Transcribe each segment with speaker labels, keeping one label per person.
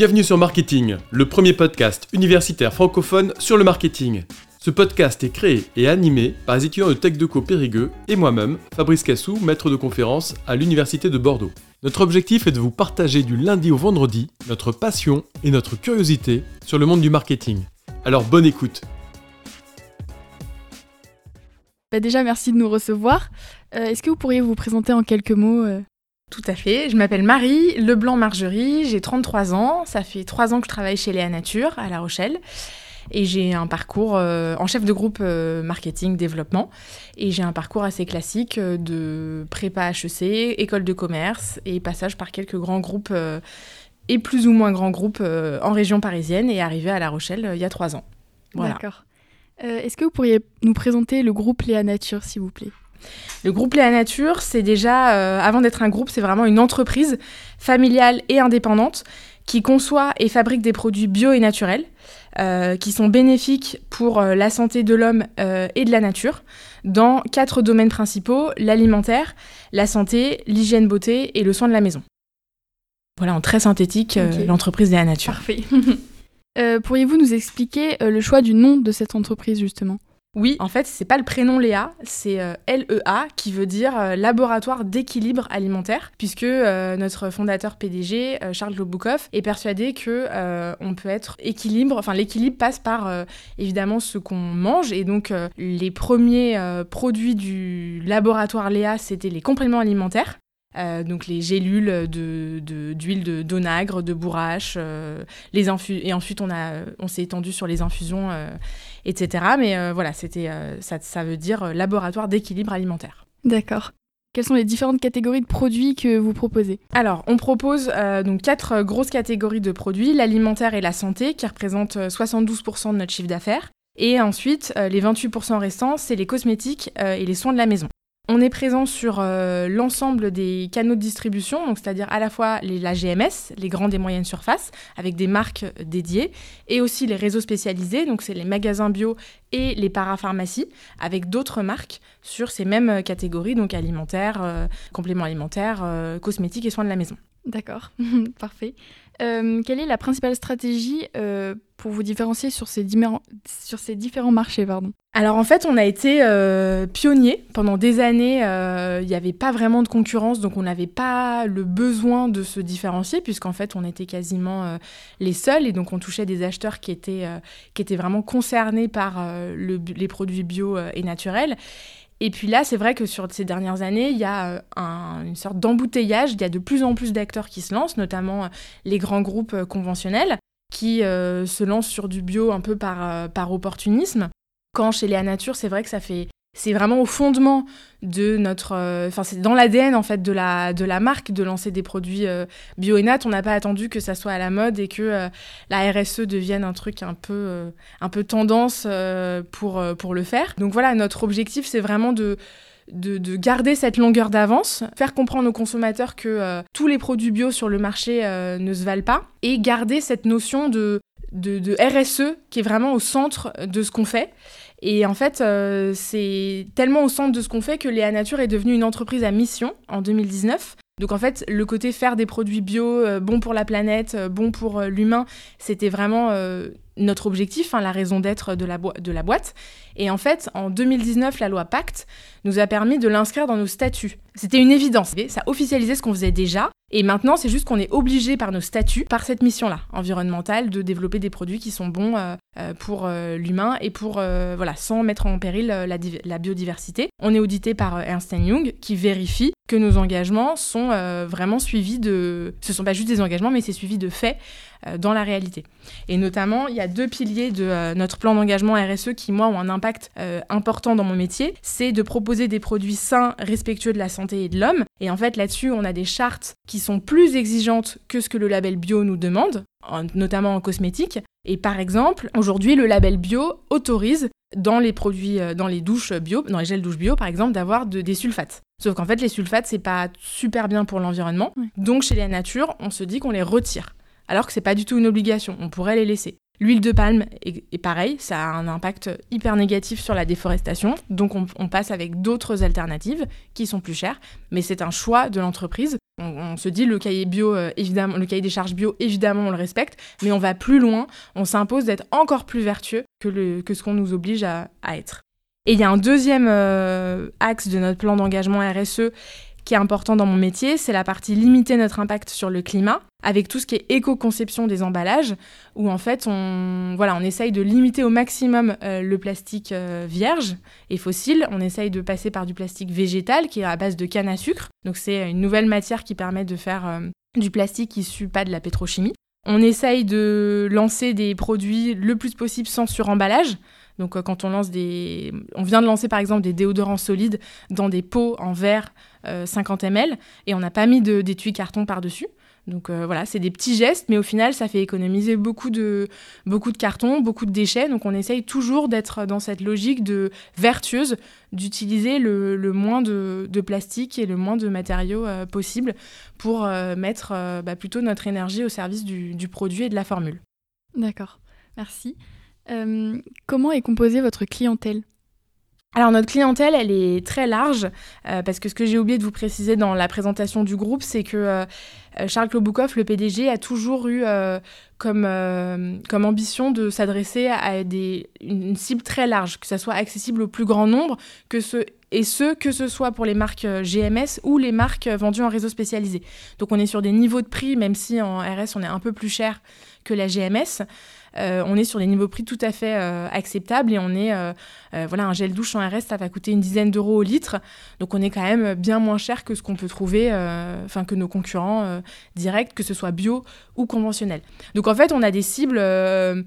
Speaker 1: Bienvenue sur Marketing, le premier podcast universitaire francophone sur le marketing. Ce podcast est créé et animé par les étudiants de Tech Deco Périgueux et moi-même, Fabrice Cassou, maître de conférence à l'Université de Bordeaux. Notre objectif est de vous partager du lundi au vendredi notre passion et notre curiosité sur le monde du marketing. Alors bonne écoute
Speaker 2: Bah déjà, merci de nous recevoir. Euh, Est-ce que vous pourriez vous présenter en quelques mots euh
Speaker 3: Tout à fait. Je m'appelle Marie Leblanc-Margerie, j'ai 33 ans. Ça fait 3 ans que je travaille chez Léa Nature à La Rochelle. Et j'ai un parcours euh, en chef de groupe euh, marketing développement. Et j'ai un parcours assez classique euh, de prépa HEC, école de commerce et passage par quelques grands groupes et plus ou moins grands groupes en région parisienne et arrivé à La Rochelle il y a 3 ans. Voilà.
Speaker 2: D'accord. Est-ce que vous pourriez nous présenter le groupe Léa Nature, s'il vous plaît?
Speaker 3: Le groupe Léa Nature, c'est déjà, euh, avant d'être un groupe, c'est vraiment une entreprise familiale et indépendante qui conçoit et fabrique des produits bio et naturels euh, qui sont bénéfiques pour euh, la santé de l'homme et de la nature dans quatre domaines principaux, l'alimentaire, la santé, l'hygiène beauté et le soin de la maison. Voilà, en très synthétique, l'entreprise Léa Nature.
Speaker 2: Parfait. Pourriez-vous nous expliquer le choix du nom de cette entreprise, justement?
Speaker 3: Oui, en fait, c'est pas le prénom Léa, c'est euh, LEA qui veut dire euh, laboratoire d'équilibre alimentaire, puisque euh, notre fondateur PDG Charles Loboukov est persuadé que on peut être équilibre, enfin l'équilibre passe par évidemment ce qu'on mange et donc les premiers produits du laboratoire Léa, c'était les compléments alimentaires. Donc les gélules d'huile de, d'onagre, de bourrache, les et ensuite on on s'est étendu sur les infusions etc. Mais euh, voilà, c'était, euh, ça, ça veut dire euh, laboratoire d'équilibre alimentaire.
Speaker 2: D'accord. Quelles sont les différentes catégories de produits que vous proposez?
Speaker 3: Alors, on propose euh, donc quatre grosses catégories de produits l'alimentaire et la santé, qui représentent euh, 72% de notre chiffre d'affaires. Et ensuite, euh, les 28% restants, c'est les cosmétiques euh, et les soins de la maison. On est présent sur euh, l'ensemble des canaux de distribution, c'est-à-dire à la fois les, la GMS, les grandes et moyennes surfaces, avec des marques euh, dédiées, et aussi les réseaux spécialisés, donc c'est les magasins bio et les parapharmacies, avec d'autres marques sur ces mêmes euh, catégories, donc alimentaires, compléments alimentaires, cosmétiques et soins de la maison.
Speaker 2: D'accord, parfait. Euh, quelle est la principale stratégie euh, pour vous différencier sur ces, différents- marchés
Speaker 3: Alors en fait, on a été euh, pionniers pendant des années. euh, Il n'y avait pas vraiment de concurrence, donc on n'avait pas le besoin de se différencier, puisqu'en fait, on était quasiment les seuls, et donc on touchait des acheteurs qui étaient, qui étaient vraiment concernés par les produits bio et naturels. Et puis là, c'est vrai que sur ces dernières années, il y a euh, un- une sorte d'embouteillage. Il y a de plus en plus d'acteurs qui se lancent, notamment euh, les grands groupes euh, conventionnels, qui se lancent sur du bio un peu par, par opportunisme. Quand chez Léa Nature, c'est vrai que ça fait. C'est vraiment au fondement de notre. euh, Enfin, c'est dans l'ADN en fait de la, de la marque de lancer des produits euh, bio et nat. On n'a pas attendu que ça soit à la mode et que euh, la RSE devienne un truc un peu, euh, un peu tendance pour, pour le faire. Donc voilà, notre objectif, c'est vraiment de, de, de garder cette longueur d'avance, faire comprendre aux consommateurs que tous les produits bio sur le marché ne se valent pas, et garder cette notion de, de, de RSE qui est vraiment au centre de ce qu'on fait. Et en fait, euh, c'est tellement au centre de ce qu'on fait que Léa Nature est devenue une entreprise à mission en 2019. Donc en fait, le côté faire des produits bio, euh, bons pour la planète, euh, bons pour euh, l'humain, c'était vraiment euh, notre objectif, hein, la raison d'être de, la boîte. Et en fait, en 2019, la loi Pacte nous a permis de l'inscrire dans nos statuts. C'était une évidence. Ça officialisait ce qu'on faisait déjà. Et maintenant, c'est juste qu'on est obligé par nos statuts, par cette mission-là, environnementale, de développer des produits qui sont bons euh, euh, pour euh, l'humain et pour, voilà, sans mettre en péril la, div- la biodiversité. On est audité par Ernst Young qui vérifie que nos engagements sont vraiment suivis de... Ce sont pas juste des engagements, mais c'est suivi de faits dans la réalité. Et notamment, il y a deux piliers de euh, notre plan d'engagement RSE qui, moi, ont un impact euh, important dans mon métier. C'est de proposer des produits sains, respectueux de la santé et de l'homme. Et en fait, là-dessus, on a des chartes qui sont plus exigeantes que ce que le label bio nous demande, en- notamment en cosmétique. Et par exemple, aujourd'hui, le label bio autorise dans les produits, euh, dans les douches bio, dans les gels douche bio, par exemple, d'avoir de- des sulfates. Sauf qu'en fait, les sulfates, c'est pas super bien pour l'environnement. Donc, chez la nature, on se dit qu'on les retire alors que c'est pas du tout une obligation, on pourrait les laisser. L'huile de palme est, pareil, ça a un impact hyper négatif sur la déforestation, donc on, passe avec d'autres alternatives qui sont plus chères, mais c'est un choix de l'entreprise. On, se dit le cahier bio, euh, évidemment, le cahier des charges bio, évidemment, on le respecte, mais on va plus loin, on s'impose d'être encore plus vertueux que, ce qu'on nous oblige à, être. Et il y a un deuxième euh, axe de notre plan d'engagement RSE qui est important dans mon métier, c'est la partie limiter notre impact sur le climat, avec tout ce qui est éco-conception des emballages, où en fait on, voilà, on essaye de limiter au maximum euh, le plastique euh, vierge et fossile. On essaye de passer par du plastique végétal qui est à base de canne à sucre. Donc c'est une nouvelle matière qui permet de faire euh, du plastique issu pas de la pétrochimie. On essaye de lancer des produits le plus possible sans suremballage. Donc euh, quand on lance des... On vient de lancer par exemple des déodorants solides dans des pots en verre 50 euh, ml et on n'a pas mis d'étui carton par-dessus. Donc euh, voilà, c'est des petits gestes, mais au final, ça fait économiser beaucoup de, beaucoup de carton, beaucoup de déchets. Donc on essaye toujours d'être dans cette logique de vertueuse, d'utiliser le, moins de, plastique et le moins de matériaux possible pour mettre bah, plutôt notre énergie au service du produit et de la formule.
Speaker 2: D'accord, merci. Euh, comment est composée votre clientèle?
Speaker 3: Alors notre clientèle, elle est très large, euh, parce que ce que j'ai oublié de vous préciser dans la présentation du groupe, c'est que euh, Charles Kloboukov, le PDG, a toujours eu comme, ambition de s'adresser à une cible très large, que ça soit accessible au plus grand nombre, que ce, et ce, que ce soit pour les marques GMS ou les marques vendues en réseau spécialisé. Donc on est sur des niveaux de prix, même si en RS on est un peu plus cher que la GMS. Euh, on est sur des niveaux prix tout à fait euh, acceptables et on est, euh, voilà, un gel douche en RS, ça va coûter une dizaine d'euros au litre. Donc on est quand même bien moins cher que ce qu'on peut trouver, enfin que nos concurrents directs, que ce soit bio ou conventionnel. Donc en fait, on a des cibles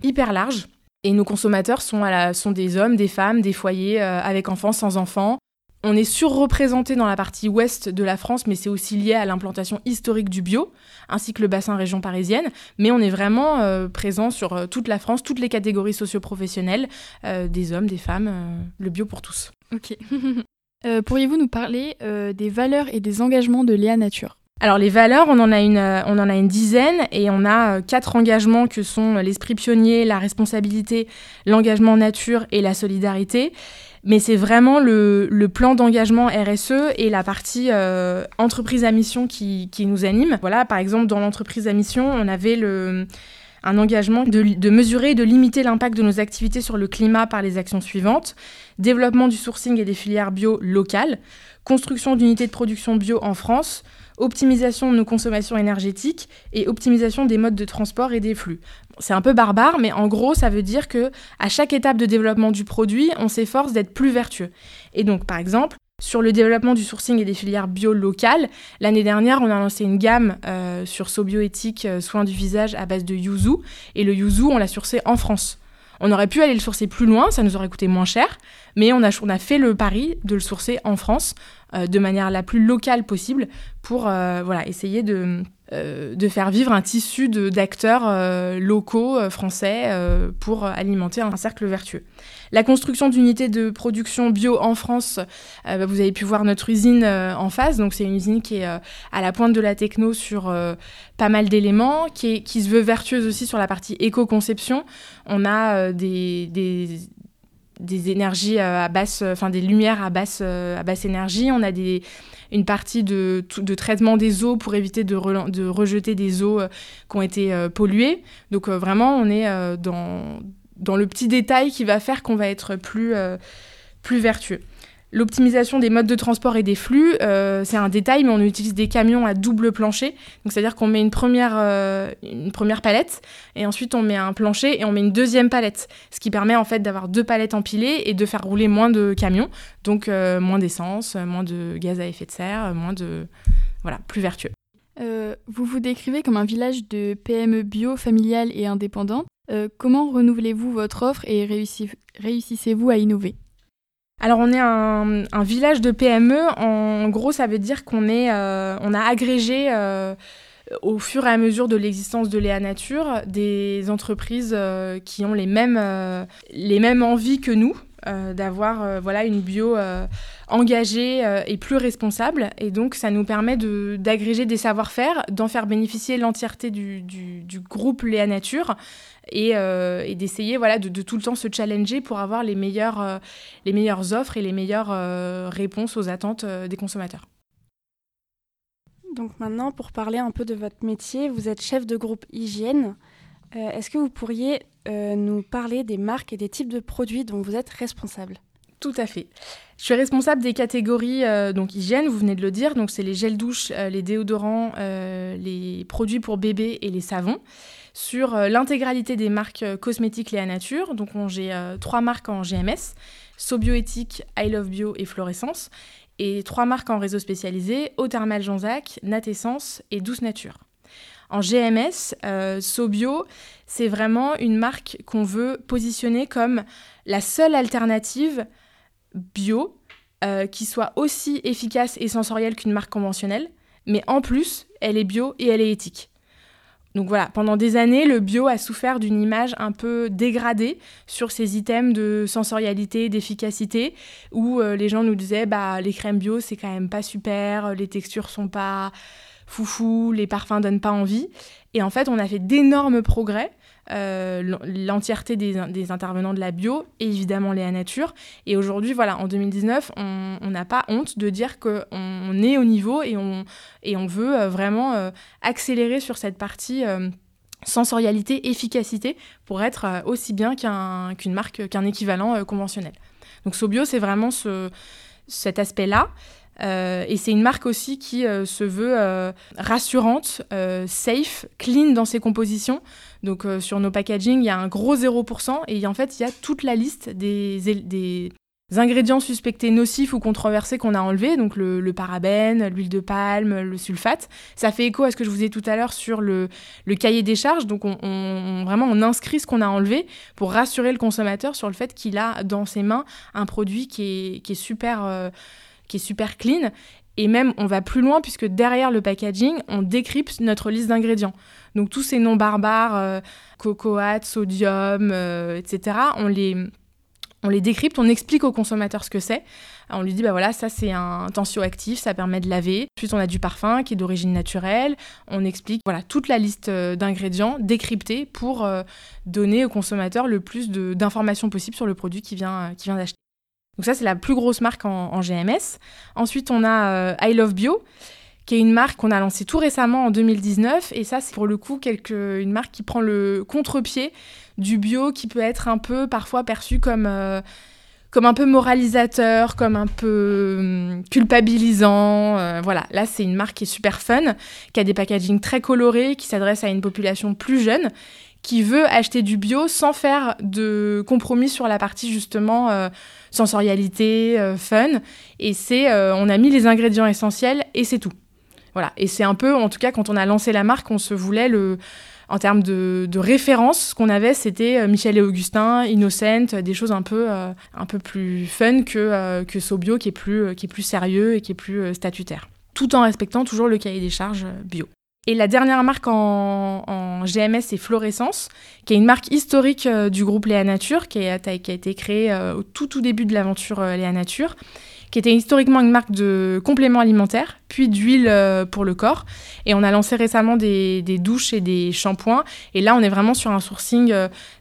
Speaker 3: hyper larges. Et nos consommateurs sont, sont des hommes, des femmes, des foyers avec enfants, sans enfants, on est surreprésenté dans la partie ouest de la France, mais c'est aussi lié à l'implantation historique du bio, ainsi que le bassin région parisienne. Mais on est vraiment euh, présent sur euh, toute la France, toutes les catégories socio-professionnelles, euh, des hommes, des femmes, le bio pour tous.
Speaker 2: Ok. Pourriez-vous nous parler des valeurs et des engagements de Léa Nature?
Speaker 3: Alors les valeurs, on en a une, on en a une dizaine et on a quatre engagements que sont l'esprit pionnier, la responsabilité, l'engagement nature et la solidarité mais c'est vraiment le, plan d'engagement RSE et la partie euh, entreprise à mission qui, nous anime. Voilà, par exemple, dans l'entreprise à mission, on avait un engagement de mesurer et de limiter l'impact de nos activités sur le climat par les actions suivantes. Développement du sourcing et des filières bio locales, construction d'unités de production bio en France, optimisation de nos consommations énergétiques et optimisation des modes de transport et des flux. C'est un peu barbare, mais en gros, ça veut dire que à chaque étape de développement du produit, on s'efforce d'être plus vertueux. Et donc, par exemple, sur le développement du sourcing et des filières bio locales, l'année dernière, on a lancé une gamme euh, sur Sobioéthique euh, soins du visage à base de yuzu. Et le yuzu, on l'a sourcé en France. On aurait pu aller le sourcer plus loin, ça nous aurait coûté moins cher, mais on a, fait le pari de le sourcer en France euh, de manière la plus locale possible pour euh, essayer euh, de faire vivre un tissu d'acteurs locaux français pour alimenter un cercle vertueux. La construction d'unités de production bio en France, bah, vous avez pu voir notre usine en face, donc c'est une usine qui est à la pointe de la techno sur pas mal d'éléments, qui, se veut vertueuse aussi sur la partie éco-conception. On a des, énergies euh, à basse, enfin des lumières à basse, euh, énergie. On a une partie de, traitement des eaux pour éviter de, de rejeter des eaux euh, qui ont été polluées. Donc vraiment, on est dans, dans le petit détail qui va faire qu'on va être plus, plus vertueux. L'optimisation des modes de transport et des flux, euh, c'est un détail, mais on utilise des camions à double plancher. Donc, c'est-à-dire qu'on met une première, euh, une première palette, et ensuite on met un plancher et on met une deuxième palette. Ce qui permet en fait d'avoir deux palettes empilées et de faire rouler moins de camions. Donc, euh, moins d'essence, moins de gaz à effet de serre, moins de. Voilà, plus vertueux.
Speaker 2: vous vous décrivez comme un village de PME bio, familiale et indépendante. comment renouvelez-vous votre offre et réussissez-vous à innover?
Speaker 3: Alors on est un, village de PME. En gros, ça veut dire qu'on euh, a agrégé euh, au fur et à mesure de l'existence de Léa Nature des entreprises euh, qui ont les mêmes, les mêmes envies que nous. d'avoir voilà une bio engagée et plus responsable. Et donc, ça nous permet d'agréger des savoir-faire, d'en faire bénéficier l'entièreté du, du, groupe Léa Nature et, d'essayer voilà, de, de, tout le temps se challenger pour avoir les meilleures, les meilleures offres et les meilleures réponses aux attentes des consommateurs.
Speaker 4: Donc maintenant, pour parler un peu de votre métier, vous êtes chef de groupe hygiène. Euh, est-ce que vous pourriez euh, nous parler des marques et des types de produits dont vous êtes responsable?
Speaker 3: Tout à fait. Je suis responsable des catégories euh, donc hygiène, vous venez de le dire, donc c'est les gels douche, les déodorants, les produits pour bébés et les savons. Sur l'intégralité des marques cosmétiques Léa Nature, donc j'ai trois marques en GMS, Sobioéthique, I Love Bio et Florescence et trois marques en réseau spécialisé, Eau Thermale Jean-Zac, Natessence et Douce Nature. En GMS, euh, Sobio, c'est vraiment une marque qu'on veut positionner comme la seule alternative bio euh, qui soit aussi efficace et sensorielle qu'une marque conventionnelle, mais en plus, elle est bio et elle est éthique. Donc voilà, pendant des années, le bio a souffert d'une image un peu dégradée sur ces items de sensorialité, d'efficacité, où euh, les gens nous disaient bah les crèmes bio c'est quand même pas super, les textures sont pas foufou, les parfums donnent pas envie. Et en fait, on a fait d'énormes progrès euh, l'entièreté des, intervenants de la bio et évidemment les nature. Et aujourd'hui, voilà, en 2019, on n'a pas honte de dire qu'on on est au niveau et on, et on veut euh, vraiment euh, accélérer sur cette partie sensorialité, efficacité pour être aussi bien qu'une marque, qu'un équivalent conventionnel. Donc Sobio, c'est vraiment ce, cet aspect-là. Et c'est une marque aussi qui se veut rassurante, safe, clean dans ses compositions. Donc euh, sur nos packaging, il y a un gros 0% et en fait, il y a toute la liste des, ingrédients suspectés nocifs ou controversés qu'on a enlevés, donc le, parabène, l'huile de palme, le sulfate. Ça fait écho à ce que je vous ai tout à l'heure sur le, cahier des charges. Donc on, vraiment on inscrit ce qu'on a enlevé pour rassurer le consommateur sur le fait qu'il a dans ses mains un produit qui est, super, euh, qui est super clean et même, on va plus loin puisque derrière le packaging, on décrypte notre liste d'ingrédients. Donc tous ces noms barbares, euh, cocoa, sodium, euh, etc., on les, on les décrypte, on explique au consommateur ce que c'est. On lui dit, bah voilà, ça c'est un tensioactif, ça permet de laver. Ensuite, on a du parfum qui est d'origine naturelle. On explique voilà, toute la liste euh, d'ingrédients décryptés pour donner au consommateur le plus d'informations possible sur le produit qu'il vient, qui vient d'acheter. Donc ça, c'est la plus grosse marque en, GMS. Ensuite, on a euh, I Love Bio, qui est une marque qu'on a lancée tout récemment en 2019. Et ça, c'est pour le coup quelque, une marque qui prend le contre-pied du bio, qui peut être un peu parfois perçu comme... Euh, comme un peu moralisateur, comme un peu hum, culpabilisant. Euh, voilà, là c'est une marque qui est super fun, qui a des packaging très colorés, qui s'adresse à une population plus jeune, qui veut acheter du bio sans faire de compromis sur la partie justement sensorialité, euh, fun. Et c'est, euh, on a mis les ingrédients essentiels et c'est tout. Voilà. Et c'est un peu, en tout cas, quand on a lancé la marque, on se voulait le. En termes de, de référence, ce qu'on avait, c'était euh, Michel et Augustin, Innocent, des choses un peu, un peu plus fun que, que Sobio, qui est, plus, qui est plus sérieux et qui est plus statutaire. Tout en respectant toujours le cahier des charges bio. Et la dernière marque en, GMS, c'est Florescence, qui est une marque historique euh, du groupe Léa Nature, qui a, été créée euh, au tout, tout début de l'aventure euh, Léa Nature, qui était historiquement une marque de compléments alimentaires, puis d'huile pour le corps. Et on a lancé récemment des, douches et des shampoings. Et là, on est vraiment sur un sourcing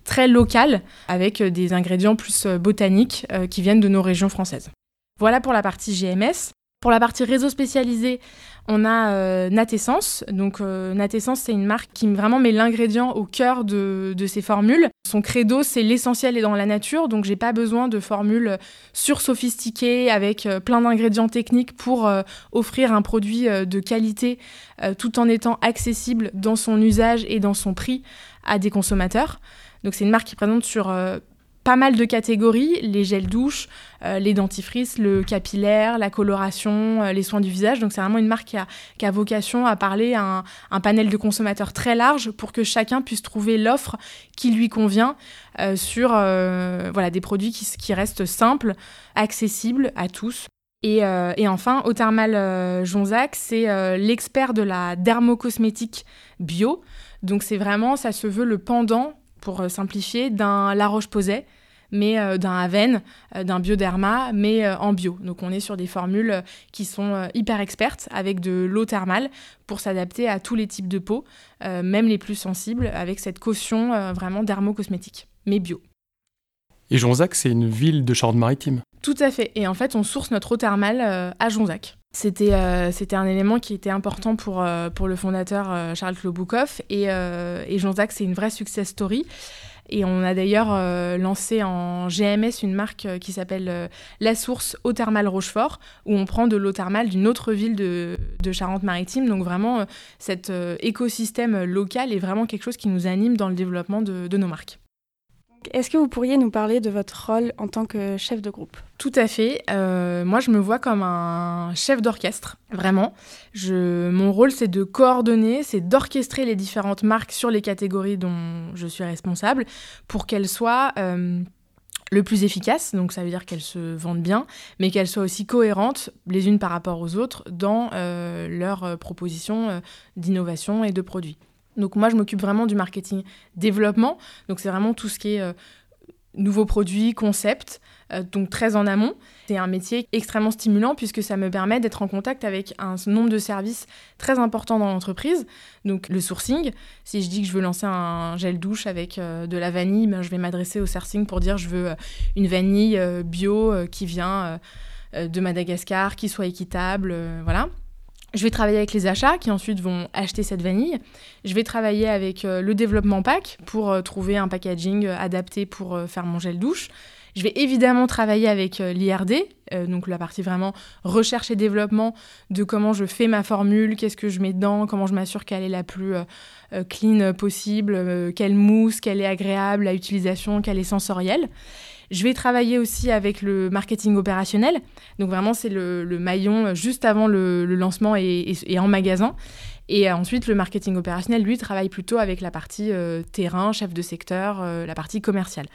Speaker 3: très local, avec des ingrédients plus botaniques qui viennent de nos régions françaises. Voilà pour la partie GMS. Pour la partie réseau spécialisé, on a euh, Natessence. Donc euh, Natessence, c'est une marque qui vraiment met l'ingrédient au cœur de, ses formules. Son credo, c'est l'essentiel est dans la nature, donc j'ai pas besoin de formules sursophistiquées avec euh, plein d'ingrédients techniques pour offrir un produit de qualité tout en étant accessible dans son usage et dans son prix à des consommateurs. Donc c'est une marque qui présente sur pas mal de catégories, les gels douches, euh, les dentifrices, le capillaire, la coloration, euh, les soins du visage. Donc c'est vraiment une marque qui a, vocation à parler à un, panel de consommateurs très large pour que chacun puisse trouver l'offre qui lui convient euh, sur voilà, des produits qui, restent simples, accessibles à tous. Et, enfin, Othermal Jonzac, c'est l'expert de la dermocosmétique bio. Donc c'est vraiment, ça se veut le pendant pour euh, simplifier, d'un La Roche-Posay. mais d'un Aven, d'un Bioderma, mais en bio. Donc on est sur des formules qui sont hyper expertes avec de l'eau thermale pour s'adapter à tous les types de peau, même les plus sensibles, avec cette caution vraiment dermocosmétique, mais bio.
Speaker 1: Et Jonzac, c'est une ville de Charente-Maritime?
Speaker 3: Tout à fait. Et en fait, on source notre eau thermale euh, à Jonzac. C'était euh, c'était un élément qui était important pour, euh, pour le fondateur Charles Kloboukov. Et, et Jonzac, c'est une vraie success story. Et on a d'ailleurs lancé en GMS une marque qui s'appelle La Source Eau Thermale Rochefort, où on prend de l'eau thermale d'une autre ville de, de Charente-Maritime. Donc vraiment, cet écosystème local est vraiment quelque chose qui nous anime dans le développement de, de nos marques.
Speaker 4: Est-ce que vous pourriez nous parler de votre rôle en tant que chef de groupe?
Speaker 3: Tout à fait. Euh, moi, je me vois comme un chef d'orchestre, vraiment. Mon rôle, c'est de coordonner, c'est d'orchestrer les différentes marques sur les catégories dont je suis responsable pour qu'elles soient euh, le plus efficaces. Donc, ça veut dire qu'elles se vendent bien, mais qu'elles soient aussi cohérentes les unes par rapport aux autres dans euh, leurs propositions d'innovation et de produits. Donc moi, je m'occupe vraiment du marketing développement. Donc c'est vraiment tout ce qui est euh, nouveaux produits, concepts, euh, donc très en amont. C'est un métier extrêmement stimulant puisque ça me permet d'être en contact avec un nombre de services très important dans l'entreprise. Donc le sourcing, si je dis que je veux lancer un gel douche avec euh, de la vanille, ben, je vais m'adresser au sourcing pour dire je veux une vanille bio qui vient de Madagascar, qui soit équitable, voilà. Je vais travailler avec les achats qui ensuite vont acheter cette vanille. Je vais travailler avec euh, le développement pack pour euh, trouver un packaging euh, adapté pour faire mon gel douche. Je vais évidemment travailler avec l'IRD, donc la partie vraiment recherche et développement de comment je fais ma formule, qu'est-ce que je mets dedans, comment je m'assure qu'elle est la plus clean possible, quelle mousse, qu'elle est agréable à utilisation, qu'elle est sensorielle. Je vais travailler aussi avec le marketing opérationnel. Donc vraiment, c'est le, maillon juste avant le, lancement et, en magasin. Et ensuite, le marketing opérationnel, lui, travaille plutôt avec la partie euh, terrain, chef de secteur, euh, la partie commerciale.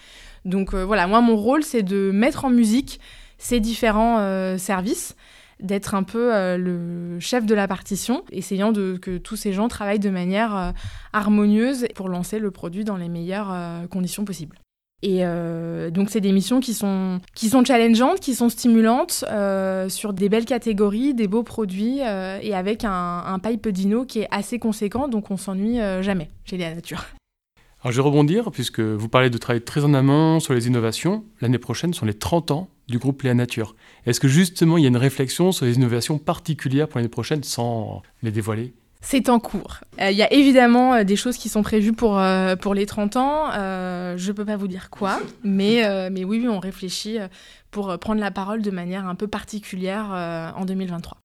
Speaker 3: Donc euh, voilà, moi, mon rôle, c'est de mettre en musique ces différents services d'être un peu le chef de la partition, essayant de, que tous ces gens travaillent de manière harmonieuse pour lancer le produit dans les meilleures conditions possibles. Et euh, donc, c'est des missions qui sont, qui sont challengeantes, qui sont stimulantes, euh, sur des belles catégories, des beaux produits, euh, et avec un, un pipe dino qui est assez conséquent, donc on s'ennuie jamais chez Léa Nature.
Speaker 1: Alors, je vais rebondir, puisque vous parlez de travail très en amont sur les innovations. L'année prochaine sont les 30 ans du groupe Léa Nature. Est-ce que justement, il y a une réflexion sur les innovations particulières pour l'année prochaine, sans les dévoiler?
Speaker 3: C'est en cours. Il y a évidemment des choses qui sont prévues pour, pour les 30 ans. je ne peux pas vous dire quoi, mais, mais oui, oui, on réfléchit pour prendre la parole de manière un peu particulière en 2023.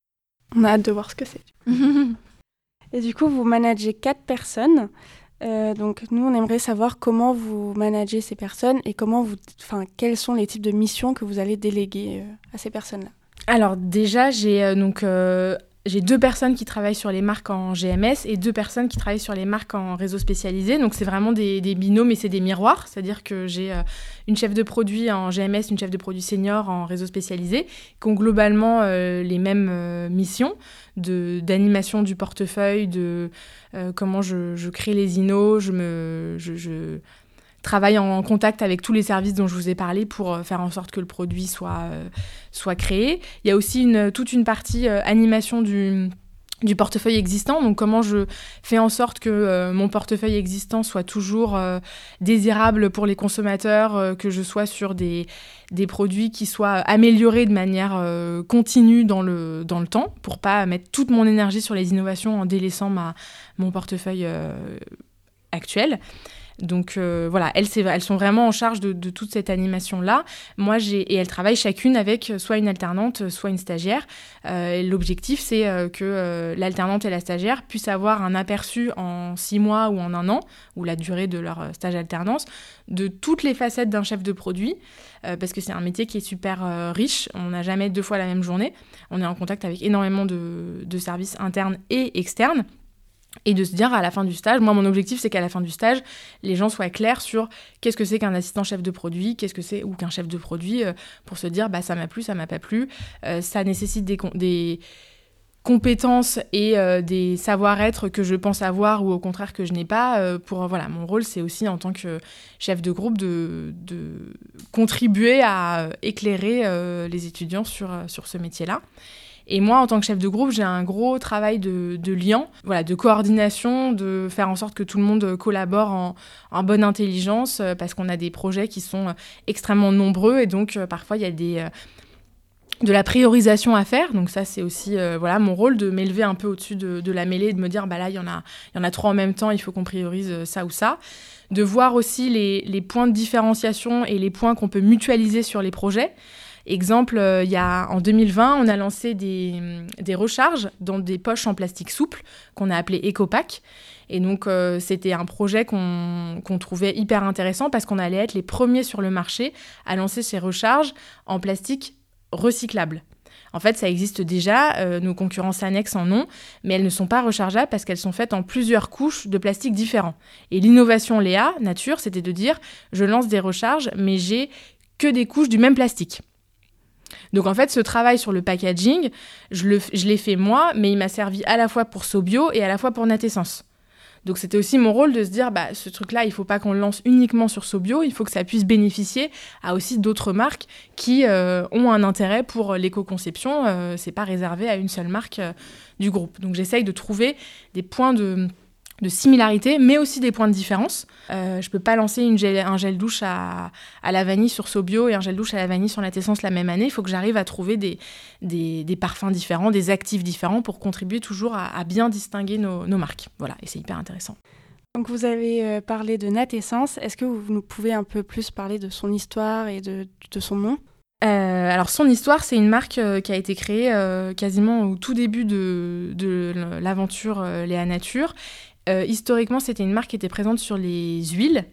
Speaker 4: On a hâte de voir ce que c'est. Et du coup, vous managez quatre personnes. donc nous, on aimerait savoir comment vous managez ces personnes et comment vous, enfin, quels sont les types de missions que vous allez déléguer à ces personnes-là.
Speaker 3: Alors déjà, j'ai donc j'ai deux personnes qui travaillent sur les marques en GMS et deux personnes qui travaillent sur les marques en réseau spécialisé. Donc c'est vraiment des, binômes et c'est des miroirs. C'est-à-dire que j'ai euh, une chef de produit en GMS, une chef de produit senior en réseau spécialisé, qui ont globalement euh, les mêmes euh, missions d'animation du portefeuille, de comment je, je, crée les inos, je me, je, je travaille en contact avec tous les services dont je vous ai parlé pour euh, faire en sorte que le produit soit, euh, soit créé. Il y a aussi toute une partie euh, animation du portefeuille existant, donc comment je fais en sorte que mon portefeuille existant soit toujours désirable pour les consommateurs, que je sois sur des, des produits qui soient améliorés de manière continue dans le, dans le temps, pour pas mettre toute mon énergie sur les innovations en délaissant ma, mon portefeuille actuel. Donc euh, voilà, elles, sont vraiment en charge de, toute cette animation-là. Moi, j'ai et elles travaillent chacune avec soit une alternante, soit une stagiaire. Euh, l'objectif, c'est euh, que l'alternante et la stagiaire puissent avoir un aperçu en six mois ou en un an, ou la durée de leur stage alternance, de toutes les facettes d'un chef de produit, parce que c'est un métier qui est super riche. On n'a jamais deux fois la même journée. On est en contact avec énormément de services internes et externes et de se dire à la fin du stage, moi mon objectif c'est qu'à la fin du stage, les gens soient clairs sur qu'est-ce que c'est qu'un assistant chef de produit, qu'est-ce que c'est ou qu'un chef de produit, euh, pour se dire bah ça m'a plu, ça m'a pas plu, euh, ça nécessite des, compétences et des savoir-être que je pense avoir ou au contraire que je n'ai pas. pour voilà, mon rôle, c'est aussi en tant que chef de groupe de, de contribuer à éclairer les étudiants sur, sur ce métier-là. Et moi, en tant que chef de groupe, j'ai un gros travail de, lien, voilà, de coordination, de faire en sorte que tout le monde collabore en, bonne intelligence, euh, parce qu'on a des projets qui sont euh, extrêmement nombreux et donc euh, parfois il y a de la priorisation à faire. Donc ça, c'est aussi voilà mon rôle de m'élever un peu au-dessus de, la mêlée, de me dire bah là il y en a trois en même temps, il faut qu'on priorise ça ou ça. De voir aussi les points de différenciation et les points qu'on peut mutualiser sur les projets. Exemple, euh, il y a, en 2020, on a lancé des, des recharges dans des poches en plastique souple qu'on a appelé EcoPack. Et donc, euh, c'était un projet qu'on trouvait hyper intéressant parce qu'on allait être les premiers sur le marché à lancer ces recharges en plastique recyclable. En fait, ça existe déjà, euh, nos concurrents annexes en ont, mais elles ne sont pas rechargeables parce qu'elles sont faites en plusieurs couches de plastique différents. Et l'innovation Léa, nature, c'était de dire, je lance des recharges, mais j'ai que des couches du même plastique. Donc en fait, ce travail sur le packaging, je, l'ai fait moi, mais il m'a servi à la fois pour Sobio et à la fois pour Natessence. Donc c'était aussi mon rôle de se dire, bah, ce truc-là, il ne faut pas qu'on le lance uniquement sur Sobio, il faut que ça puisse bénéficier à aussi d'autres marques qui euh, ont un intérêt pour l'éco-conception. Euh, c'est pas réservé à une seule marque euh, du groupe. Donc j'essaye de trouver des points de, de similarité, mais aussi des points de différence. Euh, je peux pas lancer une un gel douche à, la vanille sur Sobio et un gel douche à la vanille sur la Tessence la même année. Il faut que j'arrive à trouver des, des, parfums différents, des actifs différents pour contribuer toujours à, bien distinguer nos, marques. Voilà, et c'est hyper intéressant.
Speaker 4: Donc vous avez euh, parlé de Natessence. Est-ce que vous nous pouvez un peu plus parler de son histoire et de, de son nom?
Speaker 3: Euh, alors son histoire, c'est une marque qui a été créée quasiment au tout début de, de l'aventure Léa Nature euh, historiquement, c'était une marque qui était présente sur les huiles.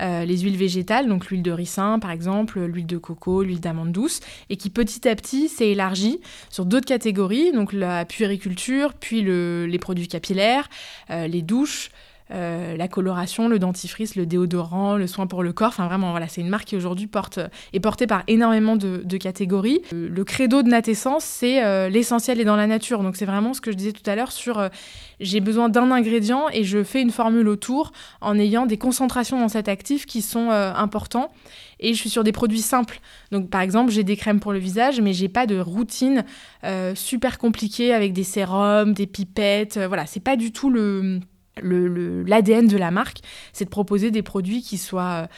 Speaker 3: Euh, les huiles végétales, donc l'huile de ricin par exemple, l'huile de coco, l'huile d'amande douce, et qui petit à petit s'est élargie sur d'autres catégories, donc la puériculture, puis les produits capillaires, euh, les douches, euh, la coloration, le dentifrice, le déodorant, le soin pour le corps. Enfin, vraiment, voilà, c'est une marque qui aujourd'hui porte, est portée par énormément de, catégories. Euh, le credo de Natessence, c'est euh, l'essentiel est dans la nature. Donc, c'est vraiment ce que je disais tout à l'heure sur j'ai besoin d'un ingrédient et je fais une formule autour en ayant des concentrations dans cet actif qui sont importants. Et je suis sur des produits simples. Donc, par exemple, j'ai des crèmes pour le visage, mais j'ai pas de routine super compliquée avec des sérums, des pipettes. voilà, c'est pas du tout le l'ADN de la marque, c'est de proposer des produits qui soient,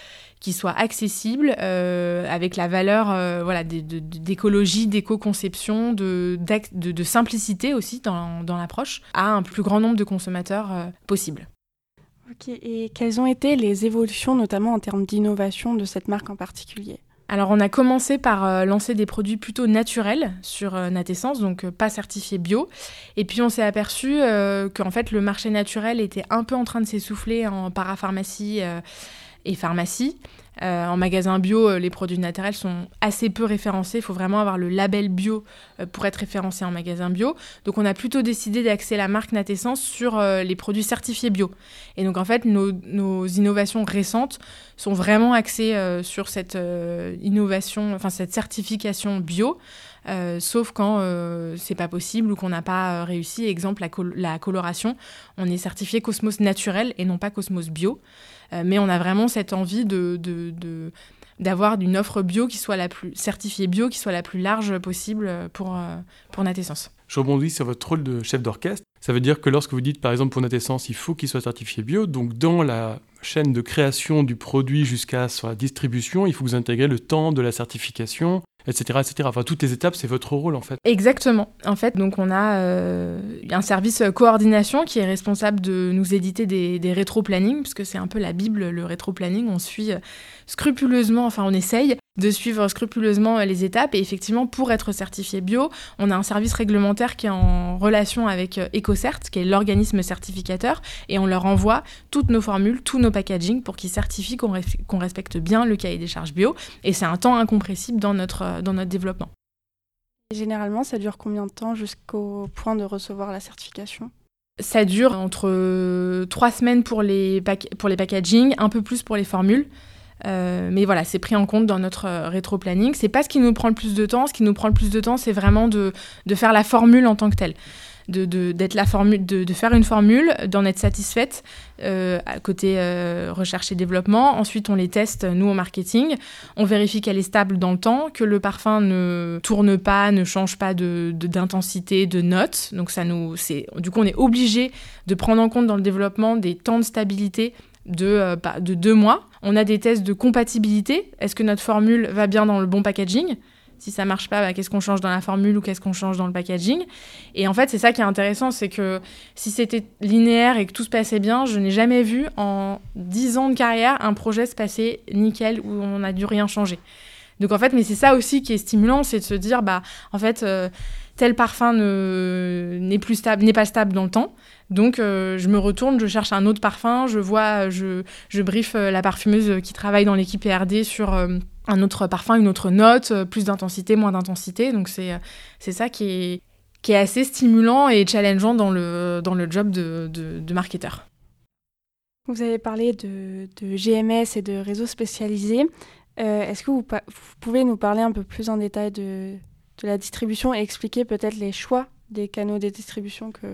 Speaker 3: qui soient accessibles, euh, avec la valeur euh, voilà, d'écologie, d'éco-conception, de, simplicité aussi dans, l'approche, à un plus grand nombre de consommateurs euh, possible.
Speaker 4: Ok, et quelles ont été les évolutions, notamment en termes d'innovation de cette marque en particulier?
Speaker 3: Alors on a commencé par euh, lancer des produits plutôt naturels sur euh, Natessence, donc euh, pas certifiés bio. Et puis on s'est aperçu qu'en fait le marché naturel était un peu en train de s'essouffler en parapharmacie et pharmacie. Euh, en magasin bio, euh, les produits naturels sont assez peu référencés. Il faut vraiment avoir le label bio euh, pour être référencé en magasin bio. Donc on a plutôt décidé d'axer la marque Natessence sur les produits certifiés bio. Et donc en fait, nos, innovations récentes sont vraiment axées sur cette innovation, enfin cette certification bio. Sauf quand c'est pas possible ou qu'on n'a pas réussi. Exemple, la, la, coloration, on est certifié Cosmos naturel et non pas Cosmos bio. Euh, mais on a vraiment cette envie de, d'avoir une offre bio qui soit la plus certifiée bio, qui soit la plus large possible pour, euh, pour Natessence.
Speaker 1: Je rebondis sur votre rôle de chef d'orchestre. Ça veut dire que lorsque vous dites, par exemple, pour Natessence, il faut qu'il soit certifié bio, donc dans la chaîne de création du produit jusqu'à sa distribution, il faut que vous intégrez le temps de la certification, etc.. Enfin, toutes les étapes, c'est votre rôle en fait.
Speaker 3: Exactement. En fait, donc on a euh, un service coordination qui est responsable de nous éditer des, des rétro-plannings, puisque c'est un peu la Bible, le rétro-planning. On suit euh, scrupuleusement, enfin on essaye de suivre scrupuleusement les étapes. Et effectivement, pour être certifié bio, on a un service réglementaire qui est en relation avec euh, EcoCert, qui est l'organisme certificateur, et on leur envoie toutes nos formules, tous nos packaging pour qu'ils certifient qu'on respecte bien le cahier des charges bio. Et c'est un temps incompressible dans notre, euh, dans notre développement.
Speaker 4: généralement, ça dure combien de temps jusqu'au point de recevoir la certification?
Speaker 3: Ça dure entre euh, trois semaines pour les, pour les packaging, un peu plus pour les formules. Euh, mais voilà, c'est pris en compte dans notre euh, rétro-planning. C'est pas ce qui nous prend le plus de temps. Ce qui nous prend le plus de temps, c'est vraiment de, de, faire la formule en tant que telle. de, d'être la formule, de, de, faire une formule, d'en être satisfaite euh, côté recherche et développement. Ensuite, on les teste, nous, au marketing. On vérifie qu'elle est stable dans le temps, que le parfum ne tourne pas, ne change pas de, d'intensité, de notes. Donc, ça nous, du coup, on est obligé de prendre en compte dans le développement des temps de stabilité de, de deux mois. On a des tests de compatibilité. Est-ce que notre formule va bien dans le bon packaging? Si ça marche pas, bah, qu'est-ce qu'on change dans la formule ou qu'est-ce qu'on change dans le packaging? Et en fait, c'est ça qui est intéressant, c'est que si c'était linéaire et que tout se passait bien, je n'ai jamais vu en 10 ans de carrière un projet se passer nickel où on n'a dû rien changer. Donc en fait, mais c'est ça aussi qui est stimulant, c'est de se dire, bah en fait, euh, tel parfum n'est plus stable, n'est pas stable dans le temps. Donc euh, je me retourne, je cherche un autre parfum, je vois, je, je briefe euh, la parfumeuse qui travaille dans l'équipe PRD sur un autre parfum, une autre note, euh, plus d'intensité, moins d'intensité. Donc c'est, euh, c'est ça qui est, qui est assez stimulant et challengeant dans le, dans le job de, de, marketeur.
Speaker 4: Vous avez parlé de, de, GMS et de réseaux spécialisés. Euh, est-ce que vous, pouvez nous parler un peu plus en détail de, de la distribution et expliquer peut-être les choix des canaux de distribution que,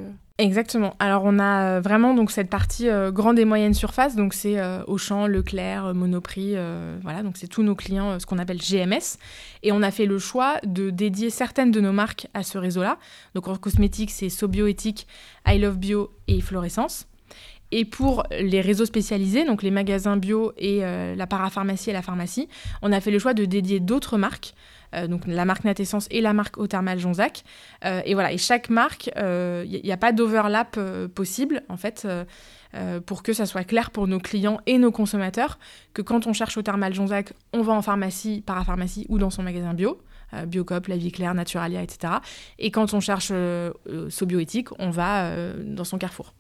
Speaker 3: Exactement. Alors on a euh, vraiment donc cette partie euh, grande et moyenne surface, donc c'est euh, Auchan, Leclerc, Monoprix, voilà, donc c'est tous nos clients, ce qu'on appelle GMS. Et on a fait le choix de dédier certaines de nos marques à ce réseau-là. Donc en cosmétique, c'est Sobioéthique, I Love Bio et Florescence. Et pour les réseaux spécialisés, donc les magasins bio et la parapharmacie et la pharmacie, on a fait le choix de dédier d'autres marques. Euh, donc la marque Natessence et la marque Eau Thermale Jonzac. Euh, et voilà, et chaque marque, il euh, n'y a pas d'overlap possible, en fait. pour que ça soit clair pour nos clients et nos consommateurs que quand on cherche au thermal Jonzac, on va en pharmacie, parapharmacie ou dans son magasin bio. Biocop, La Vie Claire, Naturalia, etc. Et quand on cherche euh, Sobioéthique, on va dans son carrefour.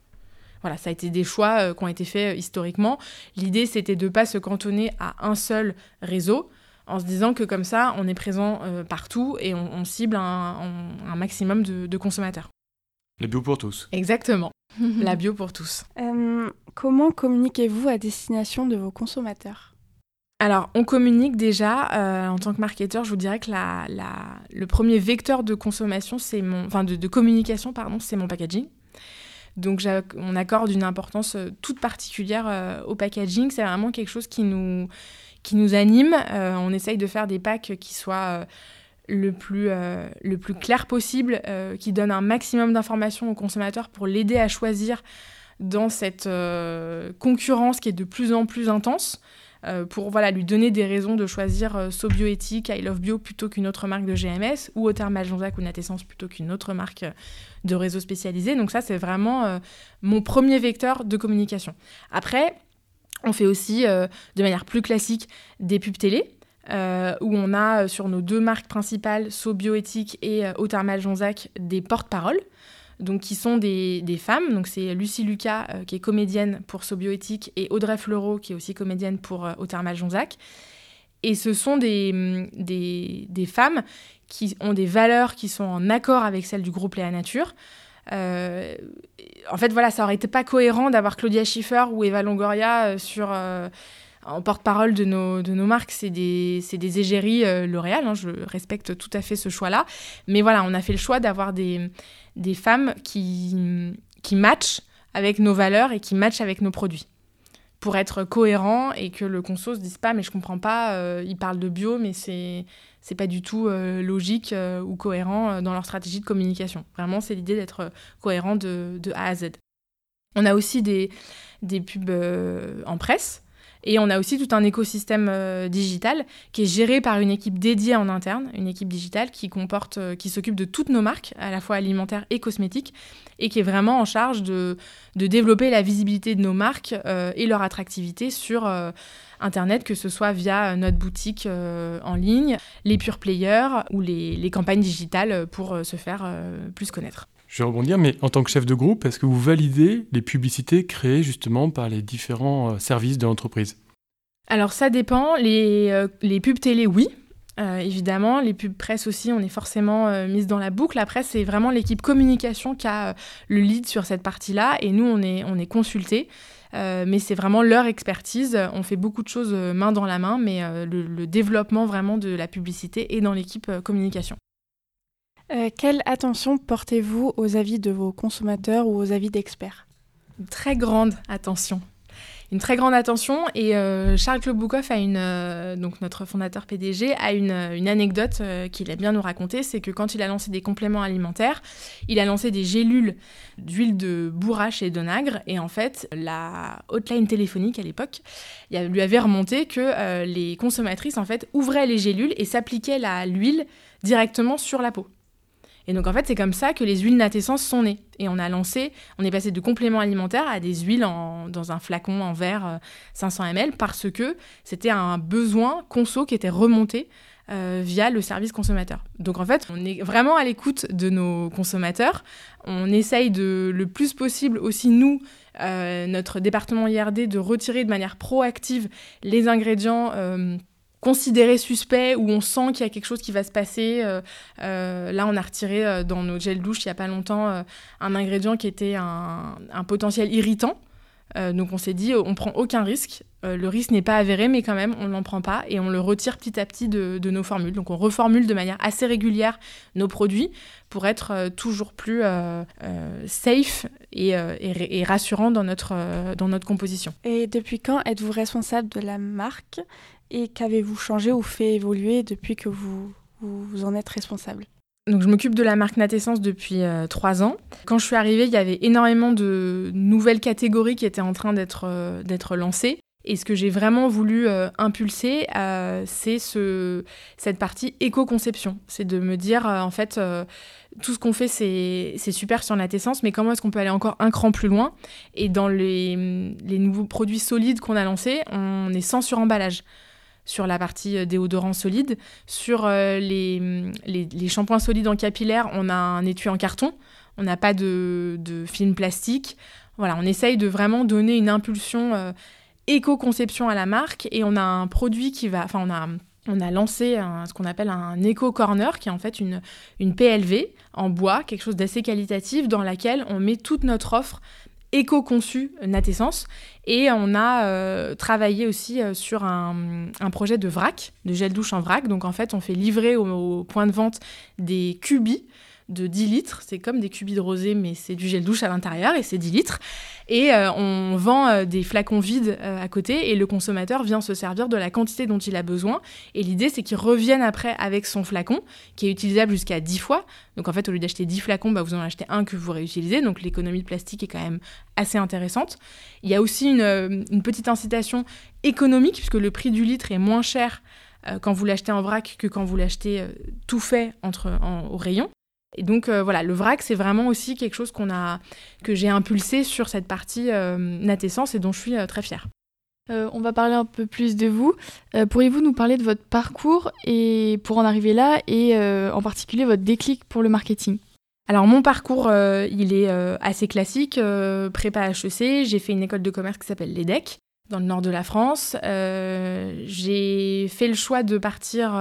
Speaker 3: Voilà, ça a été des choix qui ont été faits historiquement. L'idée, c'était de ne pas se cantonner à un seul réseau, en se disant que comme ça, on est présent euh, partout et on, cible un, maximum de, consommateurs.
Speaker 1: La bio pour tous.
Speaker 3: Exactement, la bio pour tous.
Speaker 4: Euh, comment communiquez-vous à destination de vos consommateurs?
Speaker 3: Alors, on communique déjà euh, en tant que marketeur. Je vous dirais que la, le premier vecteur de consommation, c'est mon, enfin de, de communication, pardon, c'est mon packaging. Donc, on accorde une importance toute particulière au packaging. C'est vraiment quelque chose qui nous, qui nous anime. Euh, on essaye de faire des packs qui soient euh, le, plus, euh, le plus clair possible, qui donnent un maximum d'informations au consommateur pour l'aider à choisir dans cette concurrence qui est de plus en plus intense. pour voilà, lui donner des raisons de choisir Sobioéthique, I Love Bio plutôt qu'une autre marque de GMS, ou Othermal Jonzac ou Natessence plutôt qu'une autre marque de réseau spécialisé. Donc ça, c'est vraiment mon premier vecteur de communication. Après, on fait aussi, euh, de manière plus classique, des pubs télé. Euh, où on a euh, sur nos deux marques principales, So Bioéthique et Eau Jonzac, des porte-paroles, donc qui sont des, femmes. Donc c'est Lucie Lucas qui est comédienne pour So Bioéthique et Audrey Fleureau qui est aussi comédienne pour Eau Jonzac. Et ce sont des, mm, des, femmes qui ont des valeurs qui sont en accord avec celles du groupe Léa Nature. Euh, en fait, voilà, ça aurait été pas cohérent d'avoir Claudia Schiffer ou Eva Longoria euh, sur euh, en porte-parole de nos, de nos marques, c'est des, des égéries L'Oréal, hein, je respecte tout à fait ce choix-là. Mais voilà, on a fait le choix d'avoir des, des femmes qui, qui matchent avec nos valeurs et qui matchent avec nos produits. Pour être cohérent et que le conso se dise pas, mais je comprends pas, il parle de bio, mais c'est c'est pas du tout euh, logique euh, ou cohérent euh, dans leur stratégie de communication. Vraiment, c'est l'idée d'être cohérent de, A à Z. On a aussi des, pubs en presse. Et on a aussi tout un écosystème digital qui est géré par une équipe dédiée en interne, une équipe digitale qui comporte, qui s'occupe de toutes nos marques, à la fois alimentaires et cosmétiques, et qui est vraiment en charge de développer la visibilité de nos marques et leur attractivité sur Internet, que ce soit via notre boutique euh, en ligne, les pure players ou les, campagnes digitales pour euh, se faire euh, plus connaître.
Speaker 1: Je vais rebondir, mais en tant que chef de groupe, est-ce que vous validez les publicités créées justement par les différents services de l'entreprise?
Speaker 3: Alors ça dépend. Les, les pubs télé, oui. évidemment, les pubs presse aussi, on est forcément mise dans la boucle. La presse, c'est vraiment l'équipe communication qui a le lead sur cette partie-là, et nous, on est, on est consultés. Euh, mais c'est vraiment leur expertise. On fait beaucoup de choses euh, main dans la main, mais euh, le, développement vraiment de la publicité est dans l'équipe communication.
Speaker 4: quelle attention portez-vous aux avis de vos consommateurs ou aux avis d'experts?
Speaker 3: Très grande attention une très grande attention. Et euh, Charles Kloboukoff, a euh, donc notre fondateur PDG, a une, une anecdote euh, qu'il aime bien nous raconter. C'est que quand il a lancé des compléments alimentaires, il a lancé des gélules d'huile de bourrache et de nagre. Et en fait, la hotline téléphonique à l'époque lui avait remonté que les consommatrices en fait ouvraient les gélules et s'appliquaient l'huile directement sur la peau. Et donc en fait, c'est comme ça que les huiles natescence sont nées. Et on a lancé, on est passé de compléments alimentaires à des huiles dans un flacon en verre 500 euh, ml parce que c'était un besoin conso qui était remonté euh, via le service consommateur. Donc en fait, on est vraiment à l'écoute de nos consommateurs. On essaye de le plus possible aussi nous, euh, notre département IRD, de retirer de manière proactive les ingrédients considéré suspect, où on sent qu'il y a quelque chose qui va se passer. Euh, euh, là, on a retiré euh, dans nos gels douche il n'y a pas longtemps un ingrédient qui était un, potentiel irritant. donc on s'est dit, on prend aucun risque. le risque n'est pas avéré, mais quand même, on n'en prend pas et on le retire petit à petit de, nos formules. Donc on reformule de manière assez régulière nos produits pour être toujours plus safe et, et, rassurant dans notre, dans notre composition.
Speaker 4: Et depuis quand êtes-vous responsable de la marque? Et qu'avez-vous changé ou fait évoluer depuis que vous, vous en êtes responsable?
Speaker 3: Donc je m'occupe de la marque Natessence depuis euh, trois ans. Quand je suis arrivée, il y avait énormément de nouvelles catégories qui étaient en train d'être euh, d'être lancées. Et ce que j'ai vraiment voulu euh, impulser, c'est ce, cette partie éco-conception. C'est de me dire, en fait, tout ce qu'on fait, c'est super sur Natessence, mais comment est-ce qu'on peut aller encore un cran plus loin? Et dans les, les nouveaux produits solides qu'on a lancés, on est sans suremballage sur la partie euh, déodorant solide. Sur euh, les, les, shampoings solides en capillaire, on a un étui en carton. On n'a pas de, de, film plastique. Voilà, on essaye de vraiment donner une impulsion euh, éco-conception à la marque et on a un produit qui va. Enfin, on a. On a lancé ce qu'on appelle un Eco Corner, qui est en fait une, une PLV en bois, quelque chose d'assez qualitatif, dans laquelle on met toute notre offre éco-conçu Natessence. Et on a euh, travaillé aussi euh, sur un, projet de vrac, de gel douche en vrac. Donc en fait, on fait livrer au point de vente des cubis de 10 litres. C'est comme des cubis de rosé, mais c'est du gel douche à l'intérieur et c'est 10 litres. Et euh, on vend euh, des flacons vides euh, à côté et le consommateur vient se servir de la quantité dont il a besoin. Et l'idée, c'est qu'il revienne après avec son flacon qui est utilisable jusqu'à 10 fois. Donc en fait, au lieu d'acheter 10 flacons, bah, vous en achetez un que vous réutilisez. Donc l'économie de plastique est quand même assez intéressante. Il y a aussi une, petite incitation économique puisque le prix du litre est moins cher quand vous l'achetez en vrac que quand vous l'achetez tout fait entre, au rayon. Et donc euh, voilà, le vrac, c'est vraiment aussi quelque chose qu'on a, que j'ai impulsé sur cette partie euh, Natessence et dont je suis euh, très fière.
Speaker 2: on va parler un peu plus de vous. Pourriez-vous nous parler de votre parcours et pour en arriver là et en particulier votre déclic pour le marketing?
Speaker 3: Alors mon parcours, il est assez classique, prépa HEC, j'ai fait une école de commerce qui s'appelle l'EDEC dans le nord de la France. j'ai fait le choix de partir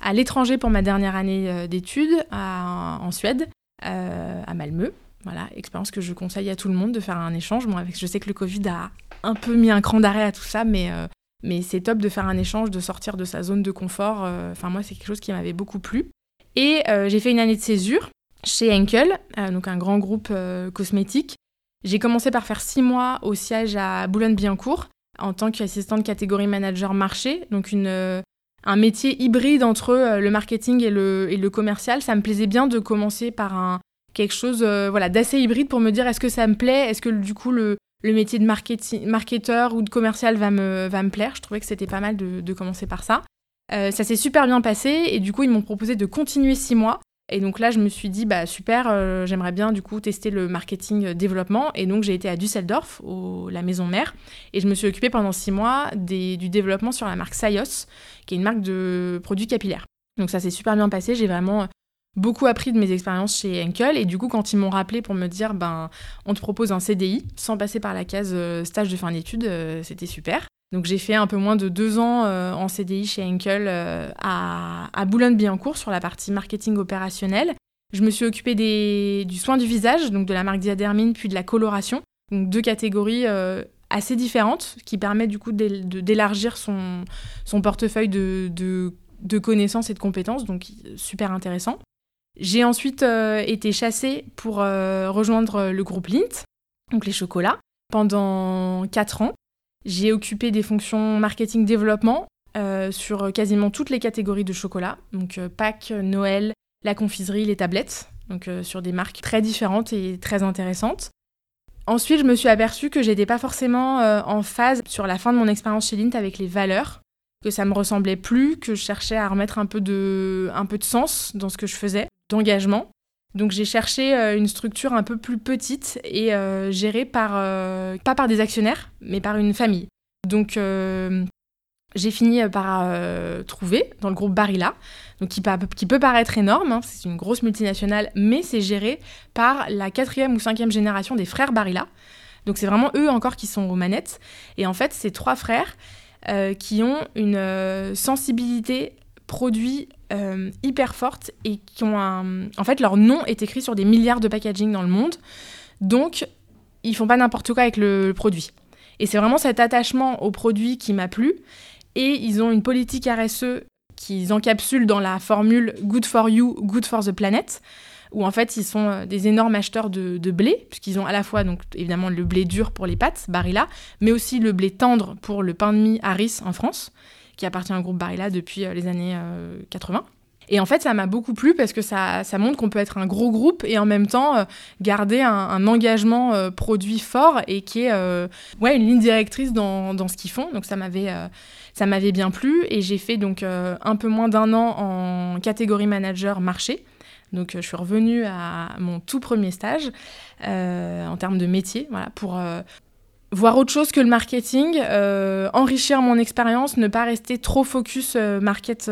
Speaker 3: à l'étranger pour ma dernière année euh, d'études en Suède, euh, à Malmö. Voilà, expérience que je conseille à tout le monde de faire un échange. Avec, je sais que le Covid a un peu mis un cran d'arrêt à tout ça, mais, euh, mais c'est top de faire un échange, de sortir de sa zone de confort. Enfin, moi, c'est quelque chose qui m'avait beaucoup plu. Et j'ai fait une année de césure chez Henkel, donc un grand groupe cosmétique. J'ai commencé par faire six mois au siège à Boulogne-Billancourt en tant qu'assistante catégorie manager marché, donc une, un métier hybride entre euh, le marketing et le, commercial. Ça me plaisait bien de commencer par un, quelque chose euh, voilà, d'assez hybride pour me dire est-ce que ça me plaît? Est-ce que du coup le, métier de marketeur ou de commercial va me, va me plaire? Je trouvais que c'était pas mal de, de commencer par ça. Euh, ça s'est super bien passé et du coup ils m'ont proposé de continuer six mois. Et donc là, je me suis dit, bah super, euh, j'aimerais bien du coup tester le marketing euh, développement. Et donc j'ai été à Düsseldorf, la maison mère, et je me suis occupée pendant six mois du développement sur la marque Sayos, qui est une marque de produits capillaires. Donc ça s'est super bien passé. J'ai vraiment beaucoup appris de mes expériences chez Henkel. Et du coup, quand ils m'ont rappelé pour me dire, ben, on te propose un CDI sans passer par la case euh, stage de fin d'études, c'était super. Donc j'ai fait un peu moins de deux ans euh, en CDI chez Henkel euh, à, à Boulogne-Billancourt sur la partie marketing opérationnel. Je me suis occupée des, du soin du visage, donc de la marque Diadermine, puis de la coloration. Donc deux catégories euh, assez différentes qui permettent du coup d'élargir son, son portefeuille de, de, connaissances et de compétences, donc super intéressant. J'ai ensuite été chassée pour rejoindre le groupe Lint, donc les chocolats, pendant 4 ans. J'ai occupé des fonctions marketing développement sur quasiment toutes les catégories de chocolat, donc Pâques, Noël, la confiserie, les tablettes, donc sur des marques très différentes et très intéressantes. Ensuite, je me suis aperçue que j'étais pas forcément euh, en phase sur la fin de mon expérience chez Lint avec les valeurs, que ça me ressemblait plus, que je cherchais à remettre un peu de, un peu de sens dans ce que je faisais, d'engagement. Donc j'ai cherché euh, une structure un peu plus petite et euh, gérée par, pas par des actionnaires, mais par une famille. Donc j'ai fini par trouver dans le groupe Barilla, donc qui, peut paraître énorme, hein, c'est une grosse multinationale, mais c'est géré par la quatrième ou cinquième génération des frères Barilla. Donc c'est vraiment eux encore qui sont aux manettes. Et en fait, c'est trois frères euh, qui ont une euh, sensibilité produit euh, hyper forte et qui ont un... En fait, leur nom est écrit sur des milliards de packaging dans le monde. Donc, ils font pas n'importe quoi avec le produit. Et c'est vraiment cet attachement au produit qui m'a plu. Et ils ont une politique RSE qu'ils encapsulent dans la formule Good for You, Good for the Planet, où en fait ils sont euh, des énormes acheteurs de, blé, puisqu'ils ont à la fois donc évidemment le blé dur pour les pâtes, Barilla, mais aussi le blé tendre pour le pain de mie Harris en France, qui appartient au groupe Barilla depuis euh, les années 80. Euh, et en fait, ça m'a beaucoup plu parce que ça, ça montre qu'on peut être un gros groupe et en même temps garder un, engagement produit fort et qui est ouais, une ligne directrice dans, dans ce qu'ils font. Donc ça m'avait ça m'avait bien plu et j'ai fait donc euh, un peu moins d'un an en catégorie manager marché. Donc euh, je suis revenue à mon tout premier stage euh, en termes de métier, voilà, pour voir autre chose que le marketing, enrichir mon expérience, ne pas rester trop focus market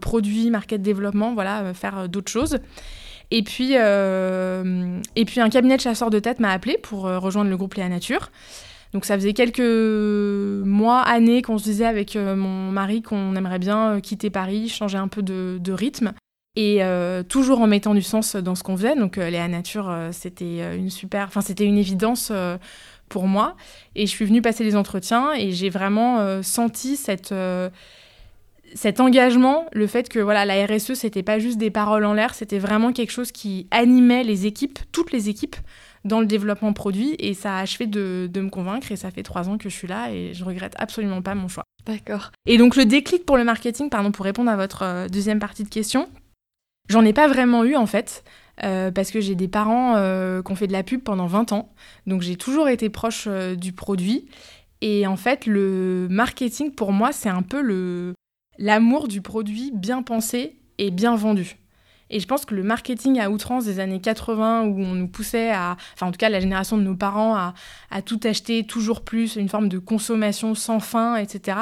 Speaker 3: produit, market développement, voilà, faire d'autres choses. Et puis, et puis un cabinet de chasseurs de tête m'a appelé pour rejoindre le groupe Léa Nature. Donc ça faisait quelques mois, années qu'on se disait avec euh, mon mari qu'on aimerait bien euh, quitter Paris, changer un peu de, rythme. Et euh, toujours en mettant du sens dans ce qu'on faisait. Donc Léa Nature, c'était une super, enfin c'était une évidence pour moi. Et je suis venue passer les entretiens et j'ai vraiment senti cette cet engagement, le fait que voilà la RSE c'était pas juste des paroles en l'air, c'était vraiment quelque chose qui animait les équipes, toutes les équipes dans le développement produit et ça a achevé de, me convaincre et ça fait trois ans que je suis là et je regrette absolument pas mon choix.
Speaker 2: D'accord.
Speaker 3: Et donc le déclic pour le marketing, pardon, pour répondre à votre euh, deuxième partie de question, j'en ai pas vraiment eu en fait. Euh, parce que j'ai des parents euh, qui ont fait de la pub pendant 20 ans. Donc j'ai toujours été proche du produit. Et en fait, le marketing, pour moi, c'est un peu le l'amour du produit bien pensé et bien vendu. Et je pense que le marketing à outrance des années 80, où on nous poussait à, enfin en tout cas la génération de nos parents, à tout acheter toujours plus, une forme de consommation sans fin, etc.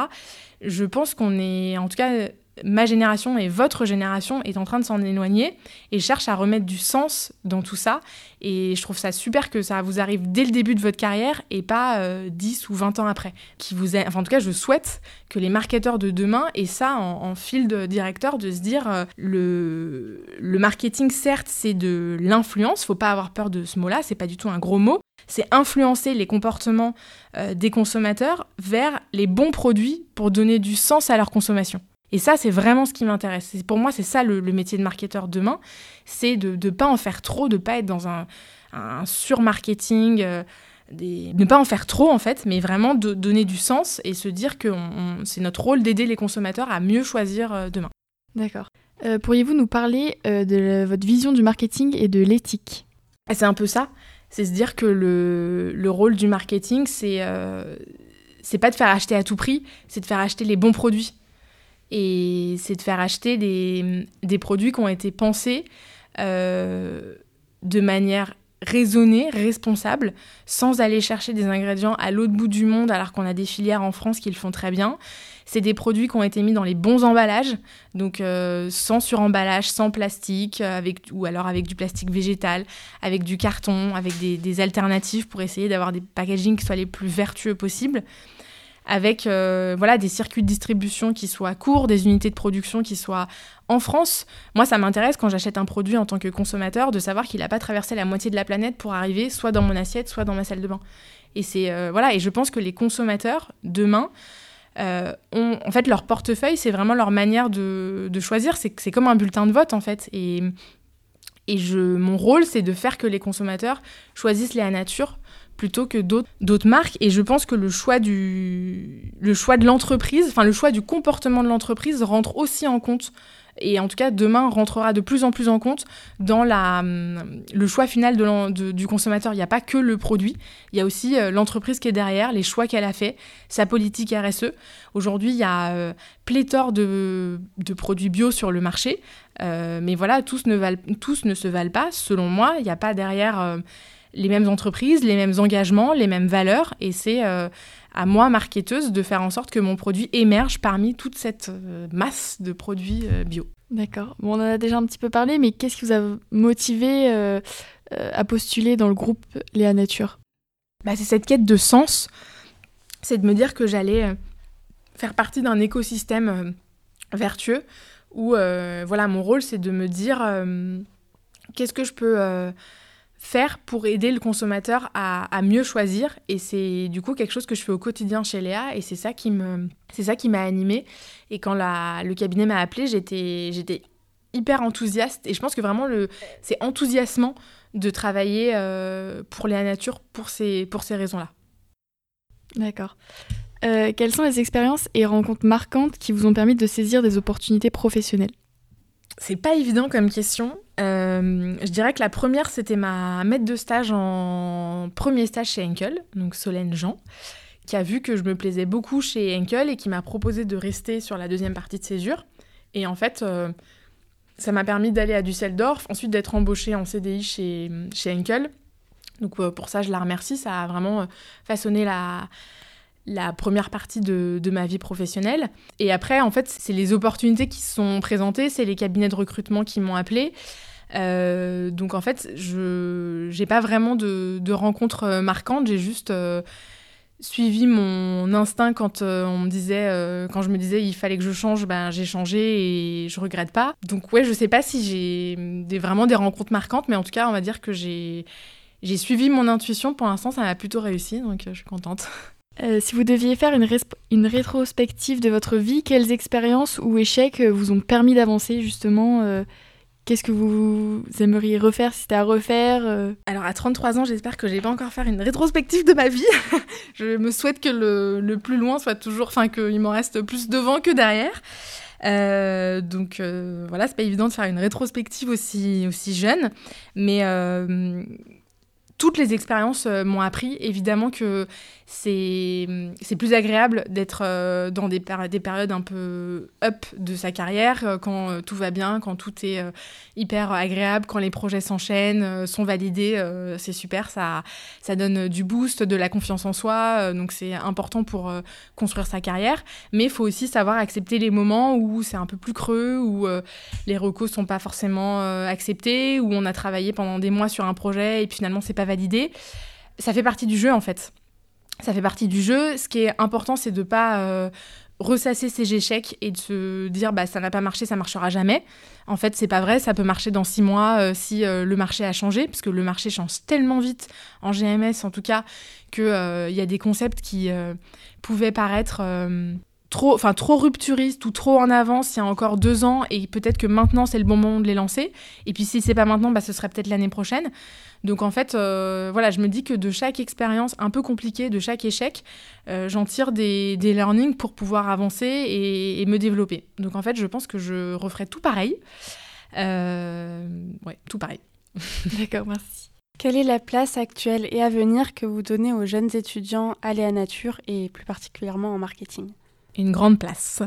Speaker 3: Je pense qu'on est, en tout cas, ma génération et votre génération est en train de s'en éloigner et cherche à remettre du sens dans tout ça. Et je trouve ça super que ça vous arrive dès le début de votre carrière et pas 10 euh, ou 20 ans après. Qui vous enfin, en tout cas, je souhaite que les marketeurs de demain aient ça en, fil de directeur, de se dire euh, le, marketing, certes, c'est de l'influence, faut pas avoir peur de ce mot-là, c'est pas du tout un gros mot, c'est influencer les comportements euh, des consommateurs vers les bons produits pour donner du sens à leur consommation. Et ça, c'est vraiment ce qui m'intéresse. Pour moi, c'est ça le, métier de marketeur demain, c'est de ne pas en faire trop, de ne pas être dans un, un surmarketing, euh, des... ne pas en faire trop en fait, mais vraiment de donner du sens et se dire que c'est notre rôle d'aider les consommateurs à mieux choisir euh, demain.
Speaker 2: D'accord. Euh, pourriez-vous nous parler de votre vision du marketing et de l'éthique?
Speaker 3: Ah, C'est un peu ça. C'est se dire que le, le rôle du marketing, c'est c'est pas de faire acheter à tout prix, c'est de faire acheter les bons produits et c'est de faire acheter des, des, produits qui ont été pensés euh, de manière raisonnée, responsable, sans aller chercher des ingrédients à l'autre bout du monde alors qu'on a des filières en France qui le font très bien. C'est des produits qui ont été mis dans les bons emballages, donc euh, sans suremballage, sans plastique, avec, ou alors avec du plastique végétal, avec du carton, avec des, des alternatives pour essayer d'avoir des packagings qui soient les plus vertueux possibles avec euh, voilà des circuits de distribution qui soient courts, des unités de production qui soient en France. Moi, ça m'intéresse quand j'achète un produit en tant que consommateur de savoir qu'il n'a pas traversé la moitié de la planète pour arriver soit dans mon assiette, soit dans ma salle de bain. Et c'est euh, voilà, et je pense que les consommateurs demain euh, ont en fait leur portefeuille, c'est vraiment leur manière de, de choisir. C'est comme un bulletin de vote en fait. Et Et je, mon rôle, c'est de faire que les consommateurs choisissent Léa Nature plutôt que d'autres marques. Et je pense que le choix, du, le choix de l'entreprise, enfin le choix du comportement de l'entreprise rentre aussi en compte et en tout cas demain rentrera de plus en plus en compte dans la, hum, le choix final de, du consommateur. Il n'y a pas que le produit, il y a aussi euh, l'entreprise qui est derrière, les choix qu'elle a fait, sa politique RSE. Aujourd'hui, il y a euh, pléthore de, de, produits bio sur le marché, euh, mais voilà, tous ne, valent, tous ne se valent pas, selon moi. Il n'y a pas derrière les mêmes entreprises, les mêmes engagements, les mêmes valeurs, et c'est à moi, marketeuse, de faire en sorte que mon produit émerge parmi toute cette euh, masse de produits euh, bio.
Speaker 2: D'accord. Bon, on en a déjà un petit peu parlé, mais qu'est-ce qui vous a motivé euh, à postuler dans le groupe Léa Nature?
Speaker 3: Bah, C'est cette quête de sens. C'est de me dire que j'allais faire partie d'un écosystème vertueux où voilà, mon rôle, c'est de me dire qu'est-ce que je peux faire pour aider le consommateur à, mieux choisir. Et c'est du coup quelque chose que je fais au quotidien chez Léa et c'est ça qui me, c'est ça qui m'a animée. Et quand la, le cabinet m'a appelé, j'étais, j'étais hyper enthousiaste et je pense que vraiment le, c'est enthousiasmant de travailler euh, pour Léa Nature pour ces, pour ces raisons-là.
Speaker 2: D'accord. Euh, quelles sont les expériences et rencontres marquantes qui vous ont permis de saisir des opportunités professionnelles?
Speaker 3: C'est pas évident comme question. Euh, je dirais que la première, c'était ma maître de stage en premier stage chez Henkel, donc Solène Jean, qui a vu que je me plaisais beaucoup chez Henkel et qui m'a proposé de rester sur la deuxième partie de césure. Et en fait, euh, ça m'a permis d'aller à Düsseldorf, ensuite d'être embauchée en CDI chez, chez Henkel. Donc euh, pour ça, je la remercie. Ça a vraiment façonné la, la première partie de, ma vie professionnelle. Et après, en fait, c'est les opportunités qui se sont présentées, c'est les cabinets de recrutement qui m'ont appelé. Euh, donc en fait, je n'ai pas vraiment de, rencontres euh, marquantes, j'ai juste euh, suivi mon instinct quand on me disait, quand je me disais il fallait que je change, ben j'ai changé et je regrette pas. Donc ouais, je sais pas si j'ai vraiment des rencontres marquantes, mais en tout cas, on va dire que j'ai j'ai suivi mon intuition. Pour l'instant, ça m'a plutôt réussi, donc je suis contente.
Speaker 2: Euh, si vous deviez faire une, rétrospective de votre vie, quelles expériences ou échecs euh, vous ont permis d'avancer justement euh, Qu'est-ce que vous aimeriez refaire si c'était à refaire
Speaker 3: Alors à 33 ans, j'espère que je n'ai pas encore faire une rétrospective de ma vie. je me souhaite que le, plus loin soit toujours, enfin qu'il m'en reste plus devant que derrière. donc voilà, c'est pas évident de faire une rétrospective aussi, jeune, mais toutes les expériences euh, m'ont appris évidemment que c'est plus agréable d'être euh, dans des, des, périodes un peu up de sa carrière, euh, quand tout va bien, quand tout est hyper agréable, quand les projets s'enchaînent, sont validés, c'est super, ça, ça donne du boost, de la confiance en soi, donc c'est important pour construire sa carrière. Mais il faut aussi savoir accepter les moments où c'est un peu plus creux, où les recos sont pas forcément acceptés, où on a travaillé pendant des mois sur un projet et puis finalement c'est pas validé. Ça fait partie du jeu en fait. Ça fait partie du jeu. Ce qui est important, c'est de pas euh, ressasser ses échecs et de se dire bah ça n'a pas marché, ça marchera jamais. En fait, c'est pas vrai. Ça peut marcher dans six mois euh, si euh, le marché a changé, parce que le marché change tellement vite en GMS en tout cas que il y a des concepts qui pouvaient paraître trop, enfin trop rupturistes ou trop en avance il y a encore deux ans et peut-être que maintenant c'est le bon moment de les lancer. Et puis si c'est pas maintenant, bah, ce serait peut-être l'année prochaine. Donc en fait, euh, voilà, je me dis que de chaque expérience un peu compliquée, de chaque échec, euh, j'en tire des, learnings pour pouvoir avancer et, me développer. Donc en fait, je pense que je referai tout pareil. Euh, ouais, tout pareil.
Speaker 2: D'accord, merci.
Speaker 4: Quelle est la place actuelle et à venir que vous donnez aux jeunes étudiants à Nature et plus particulièrement en marketing?
Speaker 3: Une grande place.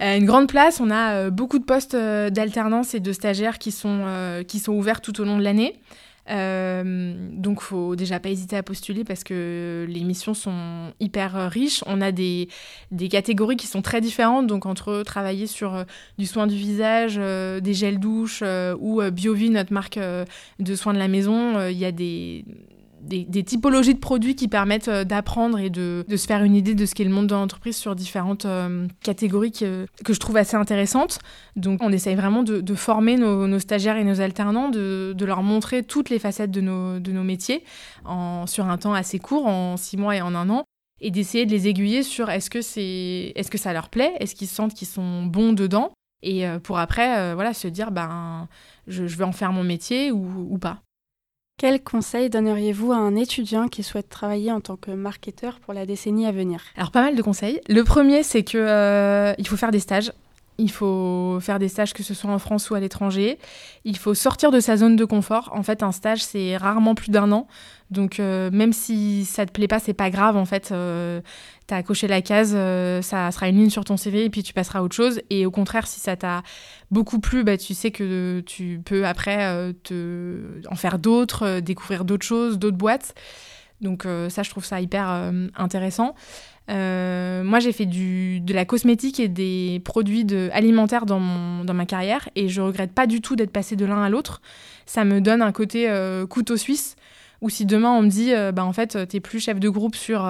Speaker 3: Euh, une grande place, on a euh, beaucoup de postes euh, d'alternance et de stagiaires qui sont, qui sont ouverts tout au long de l'année. donc, faut déjà pas hésiter à postuler parce que les missions sont hyper riches. On a des, des catégories qui sont très différentes. Donc, entre travailler sur du soin du visage, des gels douche ou BioVie, notre marque de soins de la maison, il y a des des, typologies de produits qui permettent euh, d'apprendre et de, se faire une idée de ce qu'est le monde de l'entreprise sur différentes euh, catégories que, je trouve assez intéressantes. Donc on essaye vraiment de, former nos, stagiaires et nos alternants, de, leur montrer toutes les facettes de nos, de nos métiers en, sur un temps assez court, en six mois et en un an et d'essayer de les aiguiller sur est-ce que, est-ce que ça leur plaît, est-ce qu'ils sentent qu'ils sont bons dedans Et pour après, voilà, se dire, ben, je, je, vais en faire mon métier ou, ou pas.
Speaker 4: Quel conseil donneriez-vous à un étudiant qui souhaite travailler en tant que marketeur pour la décennie à venir?
Speaker 3: Alors pas mal de conseils. Le premier, c'est que euh, il faut faire des stages. Il faut faire des stages que ce soit en France ou à l'étranger. Il faut sortir de sa zone de confort. En fait, un stage, c'est rarement plus d'un an. Donc, euh, même si ça te plaît pas, c'est pas grave. En fait, euh, tu as coché la case, euh, ça sera une ligne sur ton CV et puis tu passeras à autre chose. Et au contraire, si ça t'a beaucoup plu, bah, tu sais que tu peux après te... en faire d'autres, découvrir d'autres choses, d'autres boîtes. Donc, ça, je trouve ça hyper intéressant. Euh, moi, j'ai fait du, de la cosmétique et des produits alimentaires dans, mon, dans ma carrière et je regrette pas du tout d'être passé de l'un à l'autre. Ça me donne un côté euh, couteau suisse ou si demain on me dit, euh, bah, en fait, t'es plus chef de groupe sur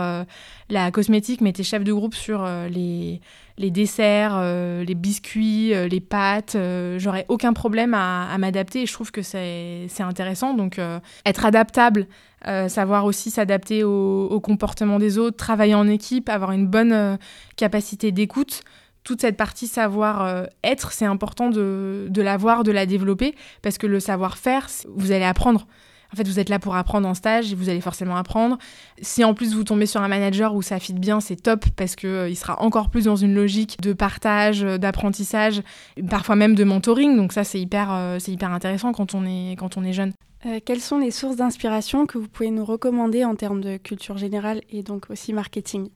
Speaker 3: la cosmétique, mais t'es chef de groupe sur les, les desserts, les biscuits, les pâtes, j'aurais aucun problème à, m'adapter et je trouve que c'est intéressant. Donc, être adaptable euh, savoir aussi s'adapter au, comportement des autres, travailler en équipe, avoir une bonne euh, capacité d'écoute. Toute cette partie savoir-être, euh, c'est important de, de l'avoir, de la développer, parce que le savoir-faire, vous allez apprendre. En fait, vous êtes là pour apprendre en stage et vous allez forcément apprendre. Si en plus vous tombez sur un manager où ça fit bien, c'est top parce qu'il il sera encore plus dans une logique de partage, d'apprentissage, parfois même de mentoring. Donc ça, c'est hyper, c'est hyper intéressant quand on est, quand on est jeune.
Speaker 4: Euh, quelles sont les sources d'inspiration que vous pouvez nous recommander en termes de culture générale et donc aussi marketing?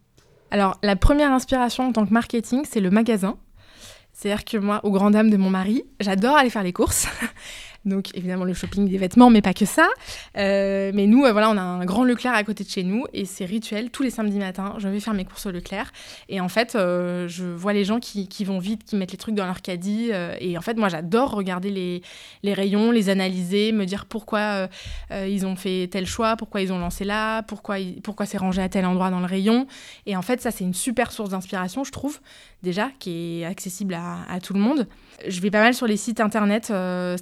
Speaker 3: Alors, la première inspiration en tant que marketing, c'est le magasin. C'est-à-dire que moi, au grand dam de mon mari, j'adore aller faire les courses. Donc évidemment le shopping des vêtements, mais pas que ça. Euh, mais nous, euh, voilà, on a un grand Leclerc à côté de chez nous et c'est rituel. Tous les samedis matins, je vais faire mes courses au Leclerc. Et en fait, euh, je vois les gens qui, qui, vont vite, qui mettent les trucs dans leur caddie. et en fait, moi, j'adore regarder les, les, rayons, les analyser, me dire pourquoi ils ont fait tel choix, pourquoi ils ont lancé là, pourquoi, pourquoi c'est rangé à tel endroit dans le rayon. Et en fait, ça, c'est une super source d'inspiration, je trouve, déjà, qui est accessible à, à tout le monde. Je vais pas mal sur les sites internet, euh,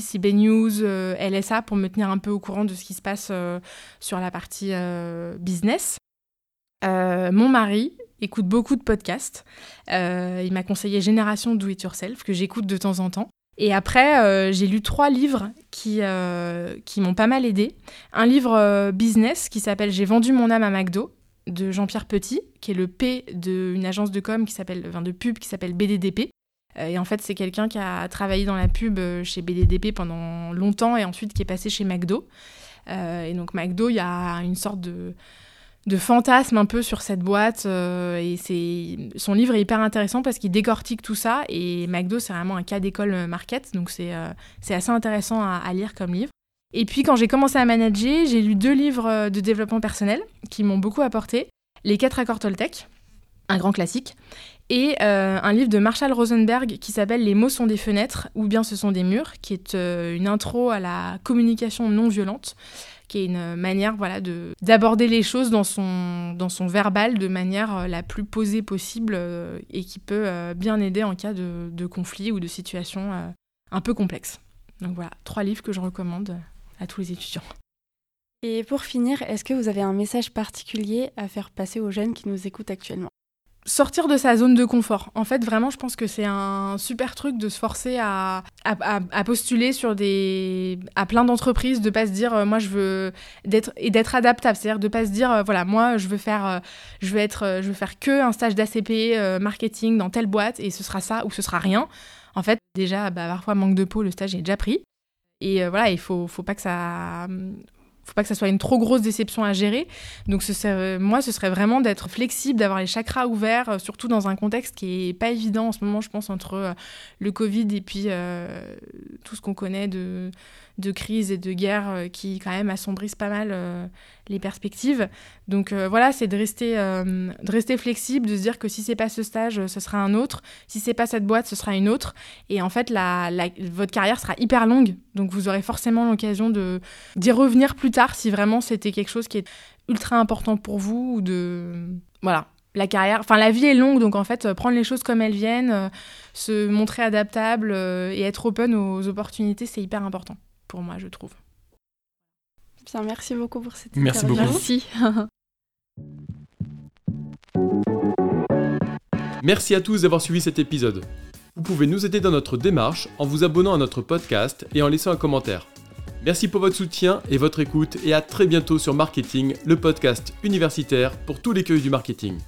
Speaker 3: CB News, euh, LSA, pour me tenir un peu au courant de ce qui se passe euh, sur la partie business. mon mari écoute beaucoup de podcasts. il m'a conseillé Génération Do It Yourself, que j'écoute de temps en temps. Et après, j'ai lu trois livres qui, qui m'ont pas mal aidé. Un livre business qui s'appelle J'ai vendu mon âme à McDo de Jean-Pierre Petit, qui est le P d'une agence de com qui s'appelle, enfin de pub qui s'appelle BDDP. Euh, et en fait, c'est quelqu'un qui a travaillé dans la pub euh, chez BDDP pendant longtemps et ensuite qui est passé chez McDo. Euh, et donc McDo, il y a une sorte de, fantasme un peu sur cette boîte. et son livre est hyper intéressant parce qu'il décortique tout ça. Et McDo, c'est vraiment un cas d'école market. Donc c'est c'est assez intéressant à, à, lire comme livre. Et puis quand j'ai commencé à manager, j'ai lu deux livres de développement personnel qui m'ont beaucoup apporté. Les quatre accords Toltec, un grand classique, et euh, un livre de Marshall Rosenberg qui s'appelle Les mots sont des fenêtres ou bien ce sont des murs, qui est euh, une intro à la communication non violente, qui est une manière voilà, d'aborder les choses dans son, dans verbal de manière euh, la plus posée possible et qui peut bien aider en cas de, de conflit ou de situation un peu complexe. Donc voilà, trois livres que je recommande à tous les étudiants.
Speaker 4: Et pour finir, est-ce que vous avez un message particulier à faire passer aux jeunes qui nous écoutent actuellement?
Speaker 3: Sortir de sa zone de confort. En fait, vraiment, je pense que c'est un super truc de se forcer à, postuler sur des à plein d'entreprises, de pas se dire euh, moi je veux d'être et d'être adaptable, c'est-à-dire de pas se dire euh, voilà moi je veux faire euh, je veux être je veux faire que un stage d'ACP marketing dans telle boîte et ce sera ça ou ce sera rien. En fait, déjà bah, parfois manque de peau, le stage est déjà pris. Et voilà, il faut faut pas que ça faut pas que ça soit une trop grosse déception à gérer. Donc ce moi, ce serait vraiment d'être flexible, d'avoir les chakras ouverts, euh, surtout dans un contexte qui est pas évident en ce moment, je pense, entre euh, le Covid et puis euh, tout ce qu'on connaît de, de crise et de guerre euh, qui quand même assombrissent pas mal euh, les perspectives. Donc euh, voilà, c'est de rester, de rester flexible, de se dire que si c'est pas ce stage, ce sera un autre. Si c'est pas cette boîte, ce sera une autre. Et en fait, votre carrière sera hyper longue, donc vous aurez forcément l'occasion de d'y revenir plus tard si vraiment c'était quelque chose qui est ultra important pour vous ou de voilà la carrière, enfin la vie est longue, donc en fait, prendre les choses comme elles viennent, se montrer adaptable et être open aux opportunités, c'est hyper important pour moi, je trouve.
Speaker 4: Bien, merci beaucoup pour cette
Speaker 1: Merci beaucoup.
Speaker 2: Merci.
Speaker 1: merci à tous d'avoir suivi cet épisode. Vous pouvez nous aider dans notre démarche en vous abonnant à notre podcast et en laissant un commentaire. Merci pour votre soutien et votre écoute et à très bientôt sur Marketing, le podcast universitaire pour tous les cueils du marketing.